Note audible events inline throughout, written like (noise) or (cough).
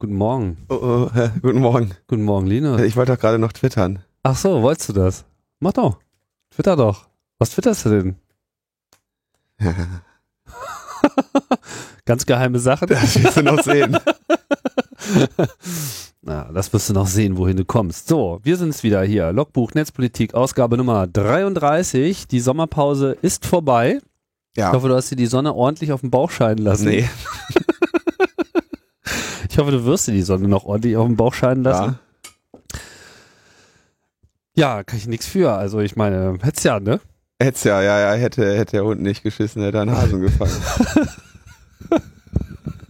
Guten Morgen. Oh, oh, äh, guten Morgen. Guten Morgen, Linus. Ich wollte doch gerade noch twittern. Ach so, wolltest du das? Mach doch. Twitter doch. Was twitterst du denn? (laughs) Ganz geheime Sachen. Das wirst du noch sehen. (laughs) Na, das wirst du noch sehen, wohin du kommst. So, wir sind es wieder hier. Logbuch Netzpolitik, Ausgabe Nummer 33. Die Sommerpause ist vorbei. Ja. Ich hoffe, du hast dir die Sonne ordentlich auf den Bauch scheinen lassen. Nee. (laughs) Ich hoffe, du wirst dir die Sonne noch ordentlich auf den Bauch scheinen lassen. Ja. Ja, kann ich nichts für. Also ich meine, hätt's ja, ne? Hätt's ja, ja, ja, hätte, hätte der Hund nicht geschissen, hätte einen Hasen gefangen.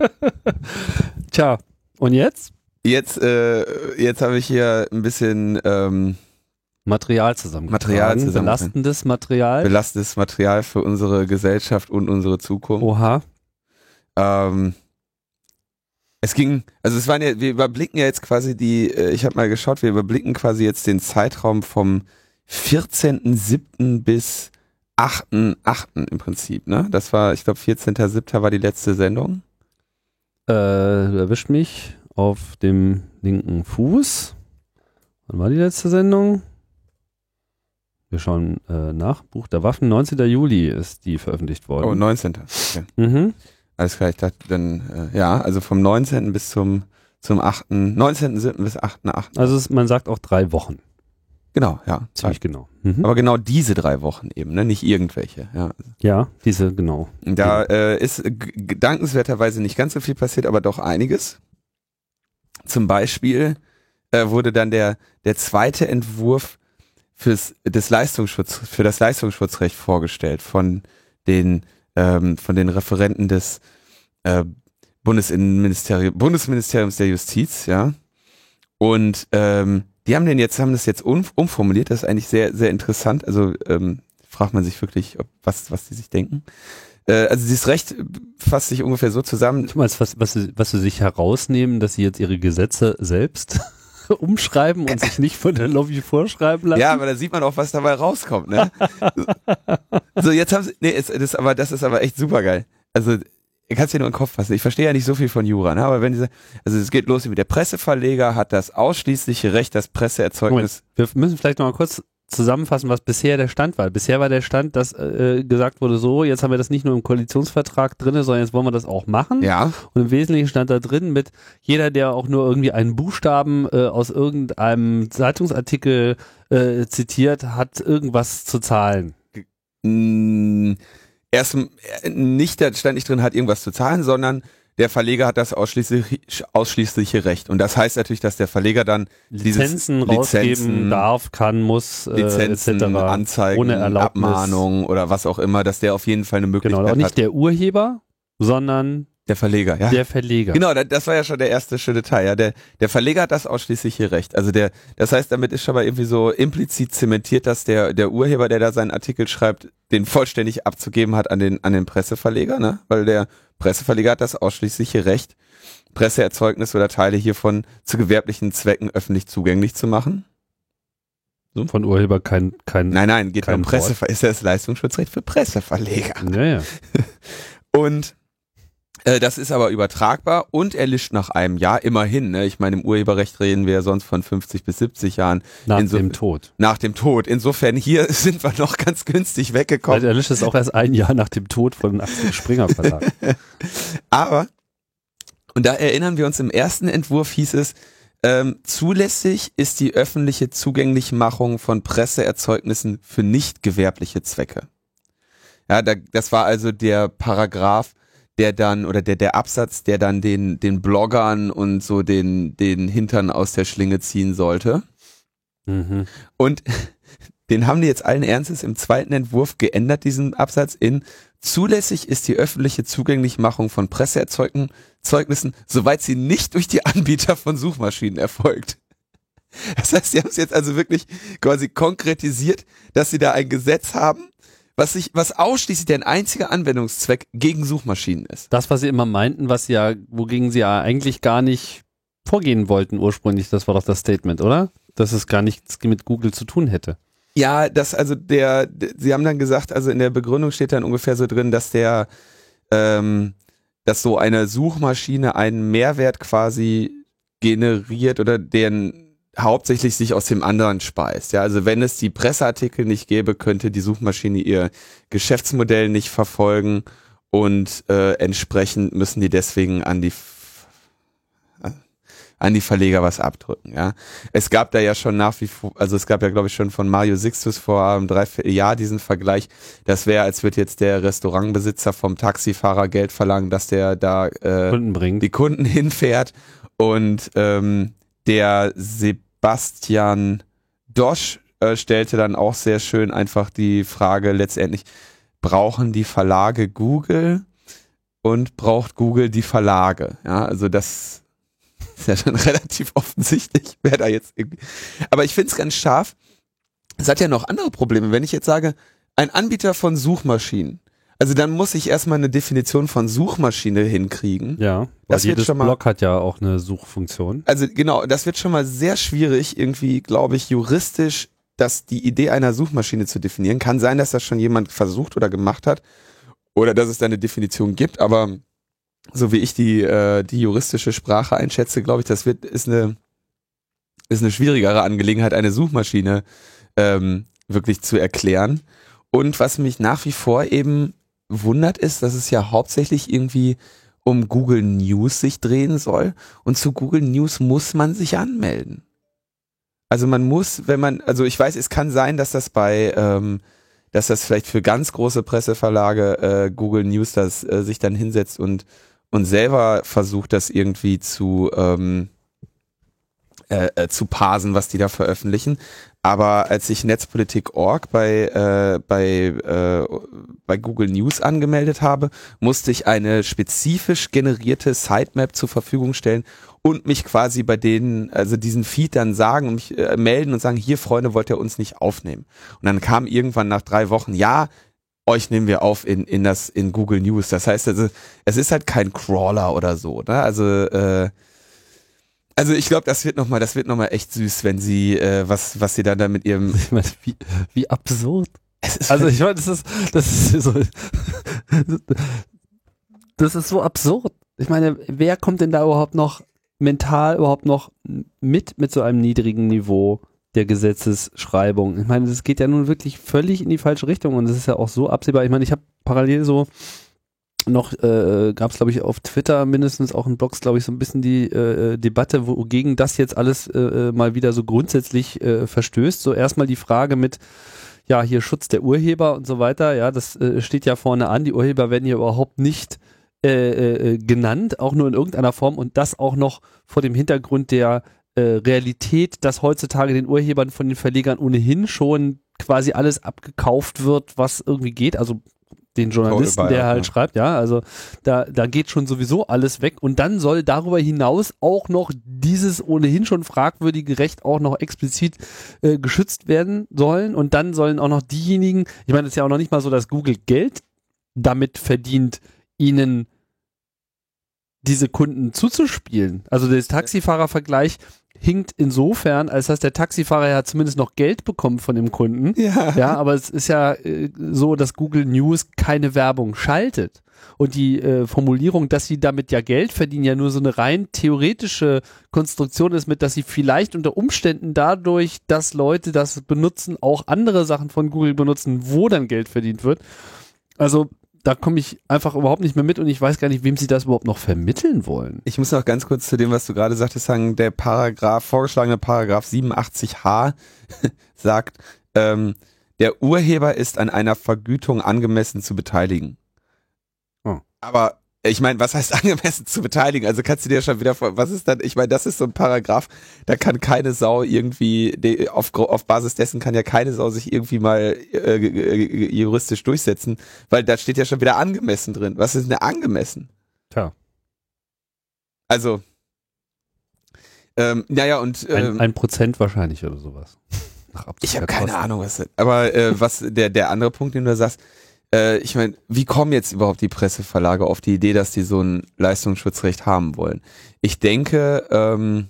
(laughs) Tja, und jetzt? Jetzt, äh, jetzt habe ich hier ein bisschen ähm, Material zusammen. Material zusammen- Belastendes Material. belastendes Material für unsere Gesellschaft und unsere Zukunft. Oha. Ähm, es ging, also es waren ja, wir überblicken ja jetzt quasi die, äh, ich habe mal geschaut, wir überblicken quasi jetzt den Zeitraum vom 14.07. bis 8.08. im Prinzip, ne? Das war, ich glaube, 14.07. war die letzte Sendung. Äh, du erwischt mich auf dem linken Fuß. Wann war die letzte Sendung? Wir schauen äh, nach. Buch der Waffen. 19. Juli ist die veröffentlicht Oh, worden. 19. Okay. mhm. Alles klar, ich dachte dann, äh, ja, also vom 19. bis zum, zum 8., 19.07. bis 8.08. Also es, man sagt auch drei Wochen. Genau, ja. Ziemlich genau. Mhm. Aber genau diese drei Wochen eben, ne? Nicht irgendwelche, ja. Ja, diese, genau. Da äh, ist gedankenswerterweise nicht ganz so viel passiert, aber doch einiges. Zum Beispiel äh, wurde dann der, der zweite Entwurf fürs, des Leistungsschutz, für das Leistungsschutzrecht vorgestellt von den, ähm, von den Referenten des äh, Bundesinnenministerium, Bundesministeriums der Justiz, ja. Und ähm, die haben den jetzt, haben das jetzt um, umformuliert, das ist eigentlich sehr, sehr interessant. Also ähm, fragt man sich wirklich, ob, was, was die sich denken. Äh, also dieses Recht fasst sich ungefähr so zusammen. Du meinst, was, was, was sie sich herausnehmen, dass sie jetzt ihre Gesetze selbst (laughs) umschreiben und sich nicht von der Lobby vorschreiben lassen? Ja, aber da sieht man auch, was dabei rauskommt, ne? so, jetzt haben sie, nee, es, das, aber das ist aber echt super geil. Also, ich kann es dir nur in den Kopf fassen. Ich verstehe ja nicht so viel von Jura, ne? aber wenn diese, also es geht los mit der Presseverleger hat das ausschließliche Recht, das Presseerzeugnis. Wir müssen vielleicht noch mal kurz zusammenfassen, was bisher der Stand war. Bisher war der Stand, dass äh, gesagt wurde, so, jetzt haben wir das nicht nur im Koalitionsvertrag drin, sondern jetzt wollen wir das auch machen. Ja, Und im Wesentlichen stand da drin mit jeder, der auch nur irgendwie einen Buchstaben äh, aus irgendeinem Zeitungsartikel äh, zitiert, hat irgendwas zu zahlen. mh, erst äh, nicht, da stand nicht drin, hat irgendwas zu zahlen, sondern der Verleger hat das ausschließlich, ausschließliche Recht. Und das heißt natürlich, dass der Verleger dann Lizenzen rausgeben Lizenzen- darf, kann, muss, äh, Lizenzen, etc. Anzeigen, ohne Erlaubnis. Abmahnungen oder was auch immer, dass der auf jeden Fall eine Möglichkeit Genau, auch nicht hat. der Urheber, sondern Der Verleger, ja. der Verleger. Genau, da- das war ja schon der erste schöne Teil. Ja. Der, der Verleger hat das ausschließliche Recht. Also der, das heißt, damit ist schon mal irgendwie so implizit zementiert, dass der, der Urheber, der da seinen Artikel schreibt, den vollständig abzugeben hat an den, an den Presseverleger, ne? Weil der Presseverleger hat das ausschließliche Recht, Presseerzeugnisse oder Teile hiervon zu gewerblichen Zwecken öffentlich zugänglich zu machen. Von Urheber kein, kein, Nein, nein, geht Kein um Pressever ist das Leistungsschutzrecht für Presseverleger. Naja. (laughs) Und das ist aber übertragbar und erlischt nach einem Jahr immerhin. Ne? Ich meine, im Urheberrecht reden wir ja sonst von 50 bis 70 Jahren Nach dem Tod. nach dem Tod. Insofern hier (laughs) sind wir noch ganz günstig weggekommen. er löscht es auch erst ein Jahr nach dem Tod von Axel Springer Verlag. (laughs) Aber, und da erinnern wir uns, im ersten Entwurf hieß es, ähm, zulässig ist die öffentliche Zugänglichmachung von Presseerzeugnissen für nicht gewerbliche Zwecke. Ja, da, das war also der Paragraph, der dann, oder der, der Absatz, der dann den, den Bloggern und so den, den Hintern aus der Schlinge ziehen sollte. mhm. Und (laughs) den haben die jetzt allen Ernstes im zweiten Entwurf geändert, diesen Absatz in zulässig ist die öffentliche Zugänglichmachung von Presseerzeugnissen, soweit sie nicht durch die Anbieter von Suchmaschinen erfolgt. Das heißt, sie haben es jetzt also wirklich quasi konkretisiert, dass sie da ein Gesetz haben, was sich, was ausschließlich der einzige Anwendungszweck gegen Suchmaschinen ist. Das, was sie immer meinten, was sie ja, wogegen sie ja eigentlich gar nicht vorgehen wollten ursprünglich, das war doch das Statement, oder? Dass es gar nichts mit Google zu tun hätte. Ja, das also der, sie haben dann gesagt, also in der Begründung steht dann ungefähr so drin, dass der, ähm, dass so eine Suchmaschine einen Mehrwert quasi generiert oder deren hauptsächlich sich aus dem anderen speist. Ja, also wenn es die Presseartikel nicht gäbe, könnte die Suchmaschine ihr Geschäftsmodell nicht verfolgen und äh, entsprechend müssen die deswegen an die an die Verleger was abdrücken. Ja, es gab da ja schon nach wie vor, also es gab ja glaube ich schon von Mario Sixtus vor einem Dreivierteljahr diesen Vergleich. Das wäre, als wird jetzt der Restaurantbesitzer vom Taxifahrer Geld verlangen, dass der da äh, Kunden bringt. die Kunden (laughs) hinfährt und ähm, der Sebastian Dosch äh, stellte dann auch sehr schön einfach die Frage letztendlich, brauchen die Verlage Google und braucht Google die Verlage? Ja, also das (laughs) ist ja schon relativ offensichtlich, (laughs) wer da jetzt irgendwie. Aber ich finde es ganz scharf. Es hat ja noch andere Probleme. Wenn ich jetzt sage, ein Anbieter von Suchmaschinen, also dann muss ich erstmal eine Definition von Suchmaschine hinkriegen. Ja, Das wird jedes schon mal- Blog hat ja auch eine Suchfunktion. Also genau, das wird schon mal sehr schwierig, irgendwie, glaube ich, juristisch, dass die Idee einer Suchmaschine zu definieren. Kann sein, dass das schon jemand versucht oder gemacht hat oder dass es da eine Definition gibt, aber so wie ich die, äh, die juristische Sprache einschätze, glaube ich, das wird, ist eine, ist eine schwierigere Angelegenheit, eine Suchmaschine ähm, wirklich zu erklären. Und was mich nach wie vor eben wundert, ist, dass es ja hauptsächlich irgendwie um Google News sich drehen soll. Und zu Google News muss man sich anmelden. Also man muss, wenn man, also ich weiß, es kann sein, dass das bei, ähm, dass das vielleicht für ganz große Presseverlage äh, Google News das äh, sich dann hinsetzt und und selber versucht, das irgendwie zu ähm, äh, äh, zu parsen, was die da veröffentlichen. Aber als ich Netzpolitik.org bei, äh, bei, äh, bei Google News angemeldet habe, musste ich eine spezifisch generierte Sitemap zur Verfügung stellen und mich quasi bei denen, also diesen Feed dann sagen und mich äh, melden und sagen, hier Freunde, wollt ihr uns nicht aufnehmen? Und dann kam irgendwann nach drei Wochen, ja, euch nehmen wir auf in, in das, in Google News. Das heißt also, es ist halt kein Crawler oder so, ne? Also, äh, also ich glaube, das wird noch mal, das wird noch mal echt süß, wenn sie äh, was, was sie dann da mit ihrem. Ich meine, wie, wie absurd. Es ist Also ich meine, das ist, das ist so, das ist so absurd. Ich meine, wer kommt denn da überhaupt noch mental überhaupt noch mit mit so einem niedrigen Niveau der Gesetzesschreibung? Ich meine, das geht ja nun wirklich völlig in die falsche Richtung und das ist ja auch so absehbar. Ich meine, ich habe parallel so noch äh, gab es glaube ich auf Twitter mindestens auch in Blogs glaube ich so ein bisschen die äh, Debatte wogegen das jetzt alles äh, mal wieder so grundsätzlich äh, verstößt. So erstmal die Frage mit ja hier Schutz der Urheber und so weiter. Ja das äh, steht ja vorne an. Die Urheber werden hier überhaupt nicht äh, äh, genannt auch nur in irgendeiner Form. Und das auch noch vor dem Hintergrund der äh, Realität dass heutzutage den Urhebern von den Verlegern ohnehin schon quasi alles abgekauft wird was irgendwie geht. Also den Journalisten, der halt ja. schreibt, ja, also da, da geht schon sowieso alles weg und dann soll darüber hinaus auch noch dieses ohnehin schon fragwürdige Recht auch noch explizit äh, geschützt werden sollen und dann sollen auch noch diejenigen, ich meine, es ist ja auch noch nicht mal so, dass Google Geld damit verdient, ihnen diese Kunden zuzuspielen. Also der Taxifahrervergleich hinkt insofern, als dass der Taxifahrer ja zumindest noch Geld bekommt von dem Kunden. ja. Ja, aber es ist ja äh, so, dass Google News keine Werbung schaltet. Und die äh, Formulierung, dass sie damit ja Geld verdienen, ja nur so eine rein theoretische Konstruktion ist, mit dass sie vielleicht unter Umständen dadurch, dass Leute das benutzen, auch andere Sachen von Google benutzen, wo dann Geld verdient wird. Also da komme ich einfach überhaupt nicht mehr mit und ich weiß gar nicht, wem sie das überhaupt noch vermitteln wollen. Ich muss noch ganz kurz zu dem, was du gerade sagtest, sagen, der Paragraph, vorgeschlagene Paragraph 87h (laughs) sagt, ähm, der Urheber ist an einer Vergütung angemessen zu beteiligen. Oh. Aber ich meine, was heißt (laughs) angemessen zu beteiligen? Also kannst du dir schon wieder vor, was ist dann, ich meine, das ist so ein Paragraph, da kann keine Sau irgendwie, auf, auf Basis dessen kann ja keine Sau sich irgendwie mal äh, juristisch durchsetzen, weil da steht ja schon wieder angemessen drin. Was ist denn angemessen? Tja. Also, ähm, naja, und Ein, ähm, ein Prozent wahrscheinlich oder sowas. Ich habe keine. Ahnung, was das, aber äh, was der der andere Punkt, den du da sagst, äh, ich meine, wie kommen jetzt überhaupt die Presseverlage auf die Idee, dass die so ein Leistungsschutzrecht haben wollen? Ich denke, ähm,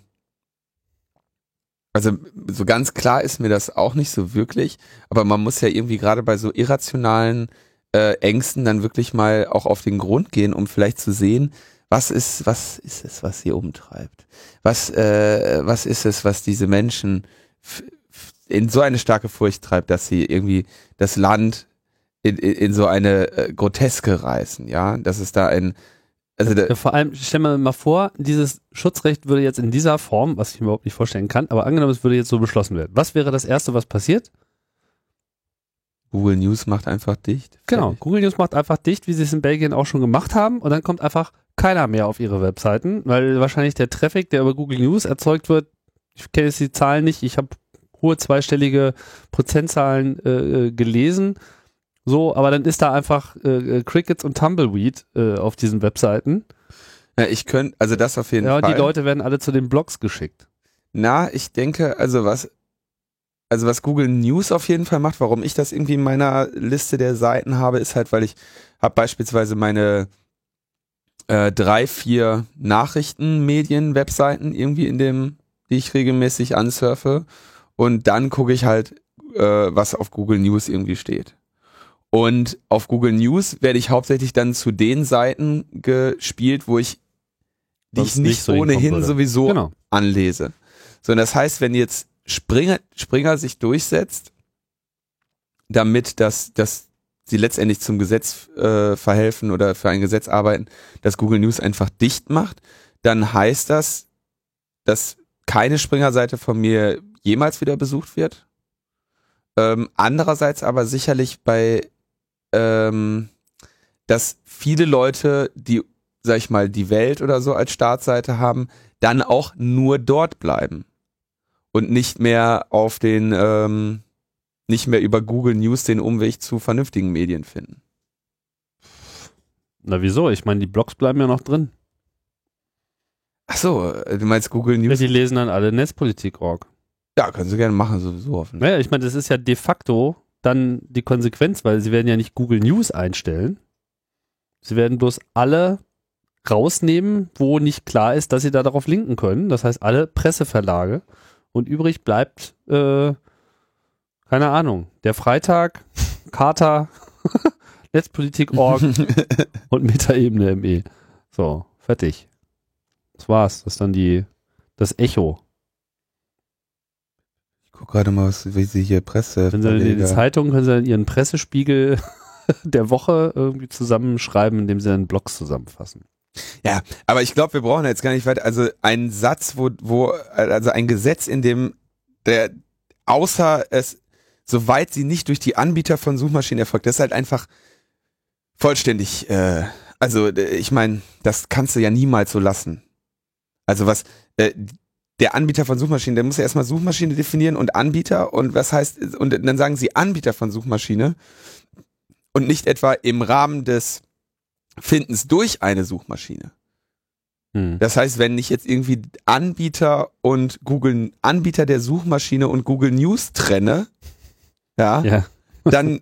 also so ganz klar ist mir das auch nicht so wirklich, aber man muss ja irgendwie gerade bei so irrationalen äh, Ängsten dann wirklich mal auch auf den Grund gehen, um vielleicht zu sehen, Was ist, was ist es, was sie umtreibt? Was, äh, was ist es, was diese Menschen in so eine starke Furcht treibt, dass sie irgendwie das Land in, in, in so eine äh, Groteske reißen, ja? Dass es da ein, also ja, vor allem, stell mir mal vor, dieses Schutzrecht würde jetzt in dieser Form, was ich mir überhaupt nicht vorstellen kann, aber angenommen, es würde jetzt so beschlossen werden. Was wäre das Erste, was passiert? Google News macht einfach dicht. Genau, Google News macht einfach dicht, wie sie es in Belgien auch schon gemacht haben. Und dann kommt einfach keiner mehr auf ihre Webseiten, weil wahrscheinlich der Traffic, der über Google News erzeugt wird, ich kenne jetzt die Zahlen nicht, ich habe hohe zweistellige Prozentzahlen äh, äh, gelesen. So, aber dann ist da einfach äh, äh, Crickets und Tumbleweed äh, auf diesen Webseiten. Ja, ich könnte, also das auf jeden ja, Fall. Ja, die Leute werden alle zu den Blogs geschickt. Na, ich denke, also was, also was Google News auf jeden Fall macht, warum ich das irgendwie in meiner Liste der Seiten habe, ist halt, weil ich habe beispielsweise meine äh, drei, vier Nachrichtenmedien-Webseiten irgendwie in dem, die ich regelmäßig ansurfe. Und dann gucke ich halt, äh, was auf Google News irgendwie steht. Und auf Google News werde ich hauptsächlich dann zu den Seiten gespielt, wo ich die ich nicht, so ohnehin sowieso genau. anlese. So, und das heißt, wenn jetzt Springer, Springer sich durchsetzt, damit das, das sie letztendlich zum Gesetz äh, verhelfen oder für ein Gesetz arbeiten, dass Google News einfach dicht macht, dann heißt das, dass keine Springer-Seite von mir jemals wieder besucht wird. Ähm, andererseits aber sicherlich bei, ähm, dass viele Leute, die, sag ich mal, die Welt oder so als Startseite haben, dann auch nur dort bleiben und nicht mehr auf den ähm, nicht mehr über Google News den Umweg zu vernünftigen Medien finden. Na wieso? Ich meine, die Blogs bleiben ja noch drin. Ach so, äh, du meinst Google News? Ja, die lesen dann alle Netzpolitik.org. Ja, können sie gerne machen, sowieso. Offen. Naja, ich meine, das ist ja de facto dann die Konsequenz, weil sie werden ja nicht Google News einstellen. Sie werden bloß alle rausnehmen, wo nicht klar ist, dass sie da darauf linken können. Das heißt, alle Presseverlage. Und übrig bleibt äh, keine Ahnung, der Freitag, (laughs) Charta, (laughs) Netzpolitik.org (laughs) und Metaebene ME. So, fertig. Das war's. Das ist dann die, das Echo. Ich gucke gerade mal, was, wie sie hier Presse. Wenn sie in die Zeitung können sie dann ihren Pressespiegel (laughs) der Woche irgendwie zusammenschreiben, indem sie dann Blogs zusammenfassen. Ja, aber ich glaube, wir brauchen jetzt gar nicht weiter. Also ein Satz, wo, wo, also ein Gesetz, in dem der, außer es soweit sie nicht durch die Anbieter von Suchmaschinen erfolgt. Das ist halt einfach vollständig, äh, also äh, ich meine, das kannst du ja niemals so lassen. Also was, äh, der Anbieter von Suchmaschinen, der muss ja erstmal Suchmaschine definieren und Anbieter und was heißt, und dann sagen sie Anbieter von Suchmaschine und nicht etwa im Rahmen des Findens durch eine Suchmaschine. Hm. Das heißt, wenn ich jetzt irgendwie Anbieter und Google, Anbieter der Suchmaschine und Google News trenne, ja, ja. dann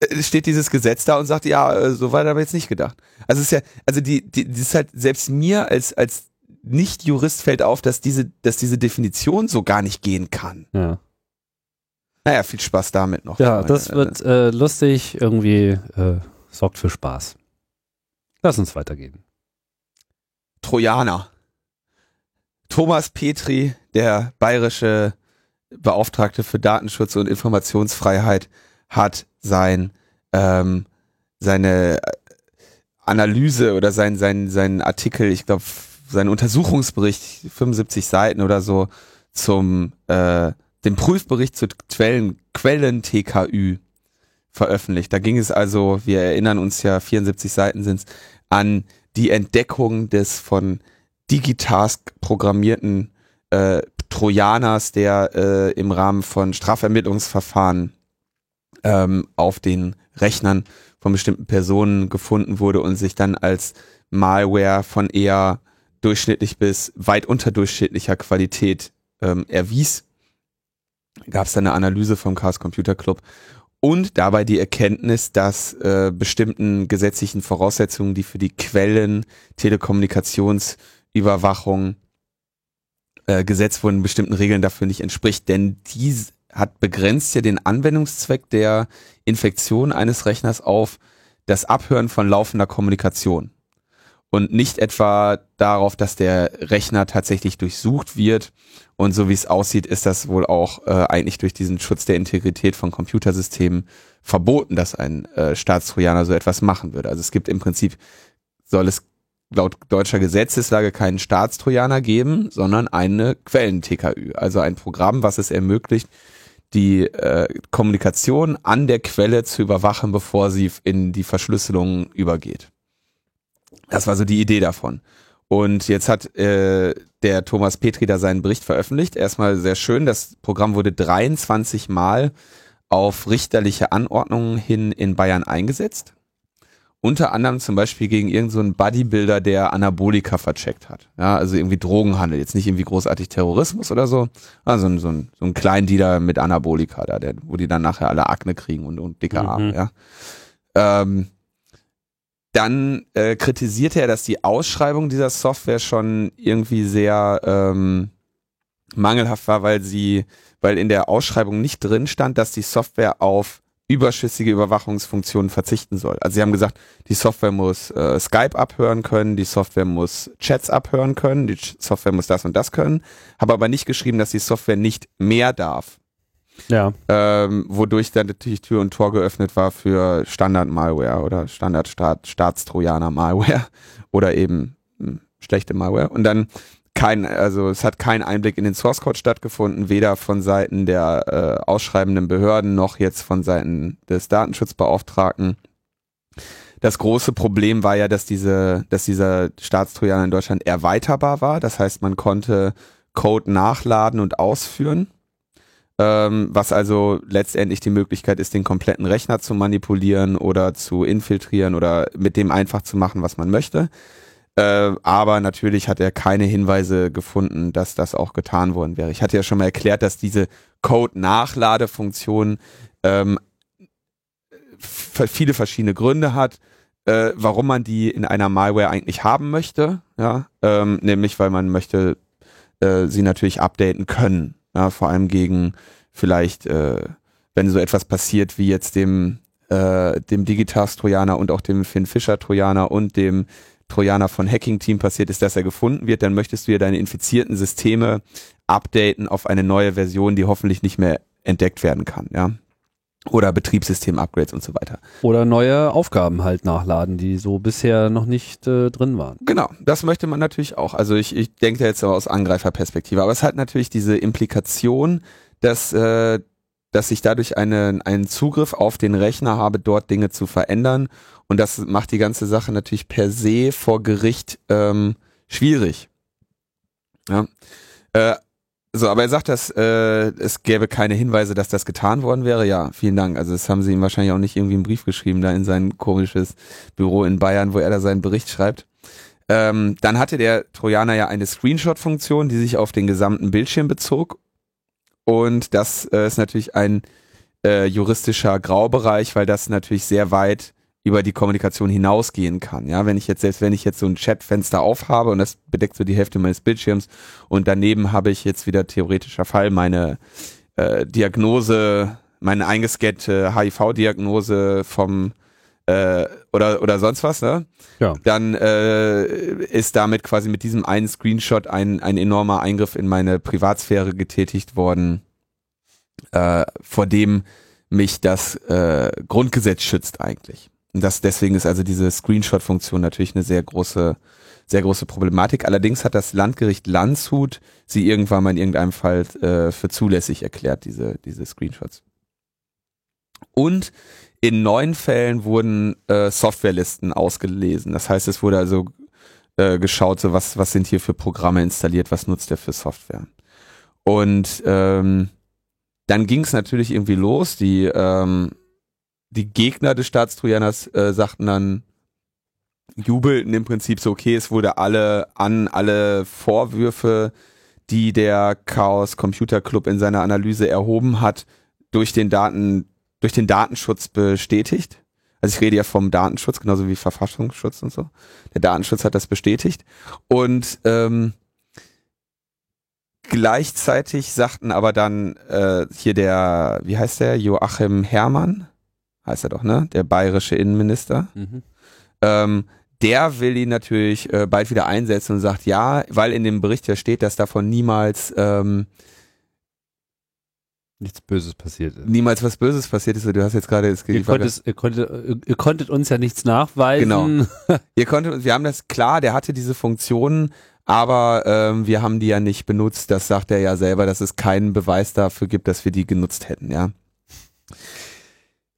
äh, steht dieses Gesetz da und sagt, ja, äh, so war aber jetzt nicht gedacht. Also es ist ja, also die, die, das ist halt selbst mir als als Nicht-Jurist fällt auf, dass diese, dass diese Definition so gar nicht gehen kann. Ja. Naja, viel Spaß damit noch. Ja, das wird äh, lustig, irgendwie äh, sorgt für Spaß. Lass uns weitergehen. Trojaner. Thomas Petri, der bayerische Beauftragte für Datenschutz und Informationsfreiheit hat sein ähm, seine Analyse oder sein sein sein Artikel, ich glaube sein Untersuchungsbericht 75 Seiten oder so zum äh, dem Prüfbericht zu Quellen Quellen TKÜ veröffentlicht. Da ging es also, wir erinnern uns ja 74 Seiten sind es an die Entdeckung des von Digitask programmierten äh, Trojaners, der äh, im Rahmen von Strafermittlungsverfahren ähm, auf den Rechnern von bestimmten Personen gefunden wurde und sich dann als Malware von eher durchschnittlich bis weit unterdurchschnittlicher Qualität ähm, erwies. Gab es dann eine Analyse vom Chaos Computer Club und dabei die Erkenntnis, dass äh, bestimmten gesetzlichen Voraussetzungen, die für die Quellen Telekommunikationsüberwachung äh, gesetzt wurden, bestimmten Regeln dafür nicht entspricht, denn dies hat begrenzt ja den Anwendungszweck der Infektion eines Rechners auf das Abhören von laufender Kommunikation. Und nicht etwa darauf, dass der Rechner tatsächlich durchsucht wird. Und so wie es aussieht, ist das wohl auch äh, eigentlich durch diesen Schutz der Integrität von Computersystemen verboten, dass ein äh, Staatstrojaner so etwas machen würde. Also es gibt im Prinzip, soll es laut deutscher Gesetzeslage keinen Staatstrojaner geben, sondern eine Quellen-TKÜ, also ein Programm, was es ermöglicht, die äh, Kommunikation an der Quelle zu überwachen, bevor sie in die Verschlüsselung übergeht. Das war so die Idee davon. Und jetzt hat äh, der Thomas Petri da seinen Bericht veröffentlicht. Erstmal sehr schön, das Programm wurde 23 Mal auf richterliche Anordnungen hin in Bayern eingesetzt. Unter anderem zum Beispiel gegen irgendeinen so Bodybuilder, der Anabolika vercheckt hat. Ja, also irgendwie Drogenhandel. Jetzt nicht irgendwie großartig Terrorismus oder so. Also so ein, so ein Kleindealer mit Anabolika, da, der, wo die dann nachher alle Akne kriegen und, und dicke Arme, mhm. ja. Ähm, dann äh, kritisierte er, dass die Ausschreibung dieser Software schon irgendwie sehr ähm, mangelhaft war, weil sie, weil in der Ausschreibung nicht drin stand, dass die Software auf überschüssige Überwachungsfunktionen verzichten soll. Also sie haben gesagt, die Software muss äh, Skype abhören können, die Software muss Chats abhören können, die Software muss das und das können, habe aber nicht geschrieben, dass die Software nicht mehr darf. Ja. Ähm, wodurch dann natürlich Tür und Tor geöffnet war für Standard-Malware oder Standard-Staatstrojaner-Malware (laughs) oder eben mh, hm, schlechte Malware. Und dann kein, also es hat kein Einblick in den Source Code stattgefunden, weder von Seiten der äh, ausschreibenden Behörden noch jetzt von Seiten des Datenschutzbeauftragten. Das große Problem war ja, dass diese, dass dieser Staatstrojaner in Deutschland erweiterbar war. Das heißt, man konnte Code nachladen und ausführen ähm, was also letztendlich die Möglichkeit ist, den kompletten Rechner zu manipulieren oder zu infiltrieren oder mit dem einfach zu machen, was man möchte. Äh, aber natürlich hat er keine Hinweise gefunden, dass das auch getan worden wäre. Ich hatte ja schon mal erklärt, dass diese Code-Nachladefunktion ähm, viele verschiedene Gründe hat, äh, warum man die in einer Malware eigentlich haben möchte. Ja, ähm, nämlich weil man möchte äh, sie natürlich updaten können. Ja, vor allem gegen vielleicht, äh, wenn so etwas passiert wie jetzt dem, äh, dem Digitars-Trojaner und auch dem Finn Fischer-Trojaner und dem Trojaner von Hacking Team passiert ist, dass er gefunden wird, dann möchtest du ja deine infizierten Systeme updaten auf eine neue Version, die hoffentlich nicht mehr entdeckt werden kann, ja. Oder Betriebssystem-Upgrades und so weiter. Oder neue Aufgaben halt nachladen, die so bisher noch nicht äh, drin waren. Genau, das möchte man natürlich auch. Also ich, ich denke da jetzt aus Angreiferperspektive, aber es hat natürlich diese Implikation, dass, äh, dass ich dadurch eine, einen Zugriff auf den Rechner habe, dort Dinge zu verändern. Und das macht die ganze Sache natürlich per se vor Gericht ähm, schwierig. Ja. Äh, so, aber er sagt, dass äh, es gäbe keine Hinweise, dass das getan worden wäre. Ja, vielen Dank. Also das haben sie ihm wahrscheinlich auch nicht irgendwie einen Brief geschrieben, da in sein komisches Büro in Bayern, wo er da seinen Bericht schreibt. Ähm, dann hatte der Trojaner ja eine Screenshot-Funktion, die sich auf den gesamten Bildschirm bezog. Und das äh, ist natürlich ein äh, juristischer Graubereich, weil das natürlich sehr weit über die Kommunikation hinausgehen kann. Ja, wenn ich jetzt, selbst wenn ich jetzt so ein Chatfenster aufhabe und das bedeckt so die Hälfte meines Bildschirms und daneben habe ich jetzt wieder theoretischer Fall meine äh, Diagnose, meine eingescannte HIV-Diagnose vom äh, oder oder sonst was, ne? Ja. Dann äh, ist damit quasi mit diesem einen Screenshot ein ein enormer Eingriff in meine Privatsphäre getätigt worden, äh, vor dem mich das äh, Grundgesetz schützt eigentlich. Das, deswegen ist also diese Screenshot-Funktion natürlich eine sehr große, sehr große Problematik. Allerdings hat das Landgericht Landshut sie irgendwann mal in irgendeinem Fall äh, für zulässig erklärt, diese, diese Screenshots. Und in neun Fällen wurden äh, Softwarelisten ausgelesen. Das heißt, es wurde also äh, geschaut, so was, was sind hier für Programme installiert, was nutzt der für Software. Und ähm, dann ging es natürlich irgendwie los. Die ähm, die Gegner des Staatstrojaners äh, sagten dann, jubelten im Prinzip so, okay, es wurde alle an, alle Vorwürfe, die der Chaos Computer Club in seiner Analyse erhoben hat, durch den Daten, durch den Datenschutz bestätigt. Also ich rede ja vom Datenschutz, genauso wie Verfassungsschutz und so. Der Datenschutz hat das bestätigt. Und ähm, gleichzeitig sagten aber dann äh, hier der, wie heißt der, Joachim Herrmann, heißt er doch, ne? Der bayerische Innenminister. Mhm. Ähm, der will ihn natürlich äh, bald wieder einsetzen und sagt ja, weil in dem Bericht ja steht, dass davon niemals ähm, nichts Böses passiert ist. niemals was Böses passiert ist. Du hast jetzt gerade Ihr, ihr, konntet, ihr konntet uns ja nichts nachweisen. Genau. (laughs) Ihr konntet, wir haben das klar, der hatte diese Funktionen, aber ähm, wir haben die ja nicht benutzt. Das sagt er ja selber, dass es keinen Beweis dafür gibt, dass wir die genutzt hätten, ja.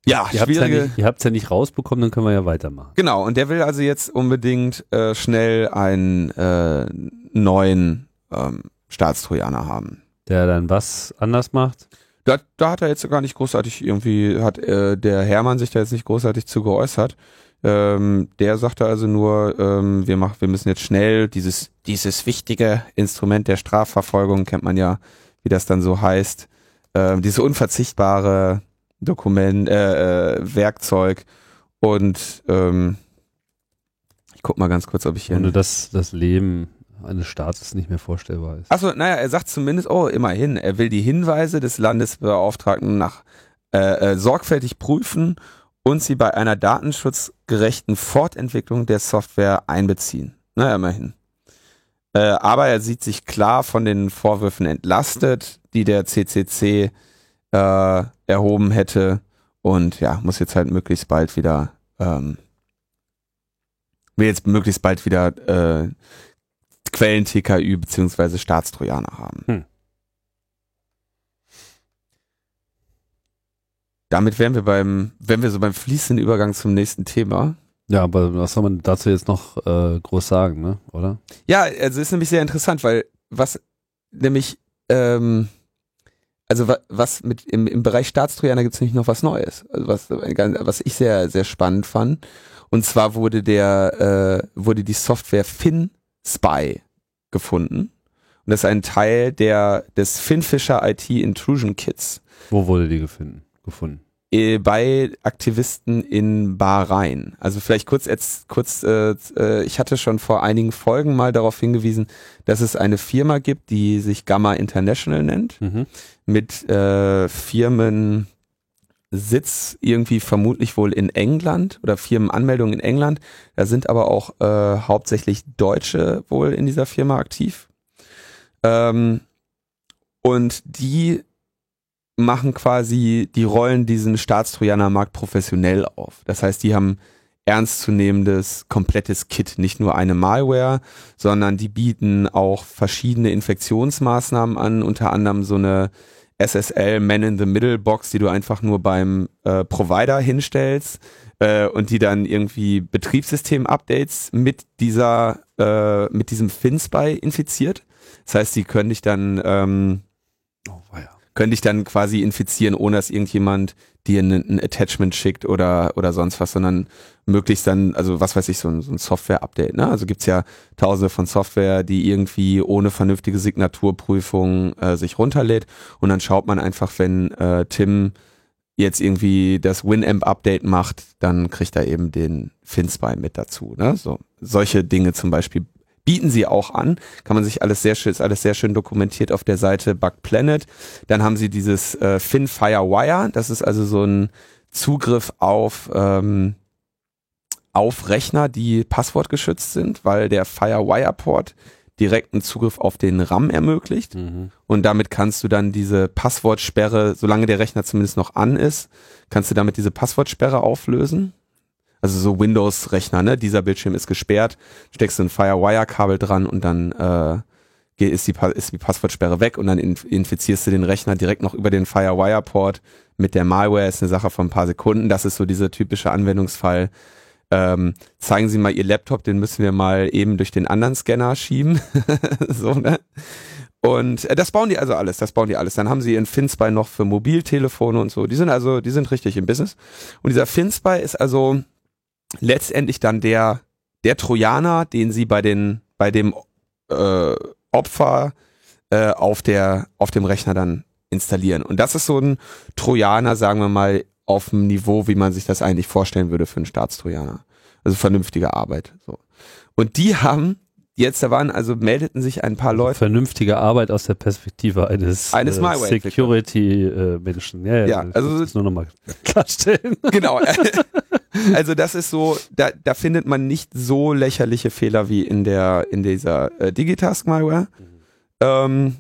Ja, Ihr habt es ja, schwierige. nicht- ihr habt's ja nicht rausbekommen, dann können wir ja weitermachen. Genau, und der will also jetzt unbedingt äh, schnell einen äh, neuen ähm, Staatstrojaner haben. Der dann was anders macht. Da, da hat er jetzt gar nicht großartig irgendwie, hat äh, der Hermann sich da jetzt nicht großartig zu geäußert. Ähm, der sagte also nur, ähm, wir machen, wir müssen jetzt schnell dieses, dieses wichtige Instrument der Strafverfolgung, kennt man ja, wie das dann so heißt, ähm, diese unverzichtbare Dokument, äh, äh, Werkzeug und ähm, ich guck mal ganz kurz, ob ich hier. Ohne dass das Leben eines Staates nicht mehr vorstellbar ist. Achso, naja, er sagt zumindest, oh, immerhin, er will die Hinweise des Landesbeauftragten nach äh, äh, sorgfältig prüfen und sie bei einer datenschutzgerechten Fortentwicklung der Software einbeziehen. Naja, immerhin. Äh, aber er sieht sich klar von den Vorwürfen entlastet, die der CCC äh, erhoben hätte und ja, muss jetzt halt möglichst bald wieder ähm, will jetzt möglichst bald wieder äh, Quellen-TKÜ beziehungsweise Staatstrojaner haben. Hm. Damit wären wir beim, wären wir so beim fließenden Übergang zum nächsten Thema. Ja, aber was soll man dazu jetzt noch äh, groß sagen, ne? Oder? Ja, also ist nämlich sehr interessant, weil was nämlich, ähm, also wa- was mit im, im Bereich Staatstrojaner gibt es nämlich noch was Neues, also was, was ich sehr, sehr spannend fand. Und zwar wurde der, äh, wurde die Software FinSpy gefunden. Und das ist ein Teil der, des FinFisher IT Intrusion Kits. Wo wurde die gefunden? gefunden? Äh, bei Aktivisten in Bahrain. Also vielleicht kurz, jetzt, kurz äh, äh, ich hatte schon vor einigen Folgen mal darauf hingewiesen, dass es eine Firma gibt, die sich Gamma International nennt, Mhm. mit äh, Firmensitz irgendwie vermutlich wohl in England oder Firmenanmeldung in England. Da sind aber auch äh, hauptsächlich Deutsche wohl in dieser Firma aktiv. Ähm, und die machen quasi, die rollen diesen Staatstrojanermarkt professionell auf. Das heißt, die haben ernstzunehmendes, komplettes Kit, nicht nur eine Malware, sondern die bieten auch verschiedene Infektionsmaßnahmen an, unter anderem so eine SSL Man-in-the-Middle-Box, die du einfach nur beim äh, Provider hinstellst äh, und die dann irgendwie Betriebssystem-Updates mit dieser, äh, mit diesem FinSpy infiziert. Das heißt, die können dich dann ähm, Oh, weia. Können dich dann quasi infizieren, ohne dass irgendjemand dir ein, Attachment schickt oder, oder sonst was, sondern möglichst dann, also was weiß ich, so ein, so ein Software-Update. Ne? Also gibt's ja tausende von Software, die irgendwie ohne vernünftige Signaturprüfung äh, sich runterlädt und dann schaut man einfach, wenn äh, Tim jetzt irgendwie das Winamp-Update macht, dann kriegt er eben den FinSpy mit dazu. Ne? So, solche Dinge zum Beispiel bieten sie auch an. Kann man sich alles sehr schön, ist alles sehr schön dokumentiert auf der Seite Bug Planet. Dann haben sie dieses äh, FinFireWire. Das ist also so ein Zugriff auf, ähm, auf Rechner, die passwortgeschützt sind, weil der FireWire-Port direkten Zugriff auf den RAM ermöglicht. Mhm. Und damit kannst du dann diese Passwortsperre, solange der Rechner zumindest noch an ist, kannst du damit diese Passwortsperre auflösen. Also so Windows-Rechner, ne? Dieser Bildschirm ist gesperrt, steckst du ein Firewire-Kabel dran und dann äh, ist, die, ist die Passwortsperre weg und dann inf- infizierst du den Rechner direkt noch über den Firewire-Port mit der Malware. Ist eine Sache von ein paar Sekunden. Das ist so dieser typische Anwendungsfall. Ähm, zeigen Sie mal Ihr Laptop, den müssen wir mal eben durch den anderen Scanner schieben. (laughs) so, ne? Und äh, das bauen die also alles, das bauen die alles. Dann haben sie ihren FinSpy noch für Mobiltelefone und so. Die sind also, die sind richtig im Business. Und dieser FinSpy ist also letztendlich dann der, der Trojaner, den sie bei den, bei dem äh, Opfer äh, auf der, auf dem Rechner dann installieren. Und das ist so ein Trojaner, sagen wir mal, auf dem Niveau, wie man sich das eigentlich vorstellen würde für einen Staatstrojaner. Also vernünftige Arbeit. So. Und die haben jetzt, da waren, also meldeten sich ein paar Leute. Vernünftige Arbeit aus der Perspektive eines, Eines äh. Security-Menschen. ja, ja, Ja, ich also- das nur nochmal klarstellen. genau. (laughs) (laughs) also das ist so, da, da findet man nicht so lächerliche Fehler wie in der in dieser äh, Digitask-Malware. Ähm,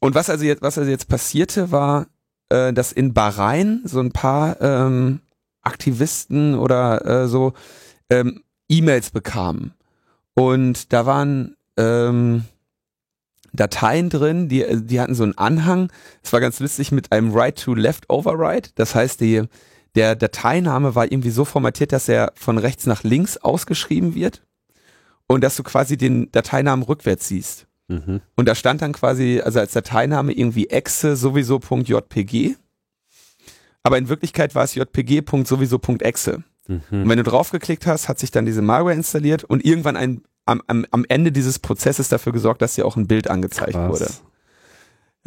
und was also jetzt, was also jetzt passierte, war, äh, dass in Bahrain so ein paar ähm, Aktivisten oder äh, so ähm, E-Mails bekamen. Und da waren ähm, Dateien drin, die, die hatten so einen Anhang. Es war ganz lustig mit einem Right-to-Left-Override. Das heißt, die, der Dateiname war irgendwie so formatiert, dass er von rechts nach links ausgeschrieben wird und dass du quasi den Dateinamen rückwärts siehst. Mhm. Und da stand dann quasi, also als Dateiname irgendwie exe sowieso.jpg. Aber in Wirklichkeit war es jpg.sowieso.exe. Mhm. Und wenn du draufgeklickt hast, hat sich dann diese Malware installiert und irgendwann ein, am, am, am Ende dieses Prozesses dafür gesorgt, dass dir auch ein Bild angezeigt Krass. wurde.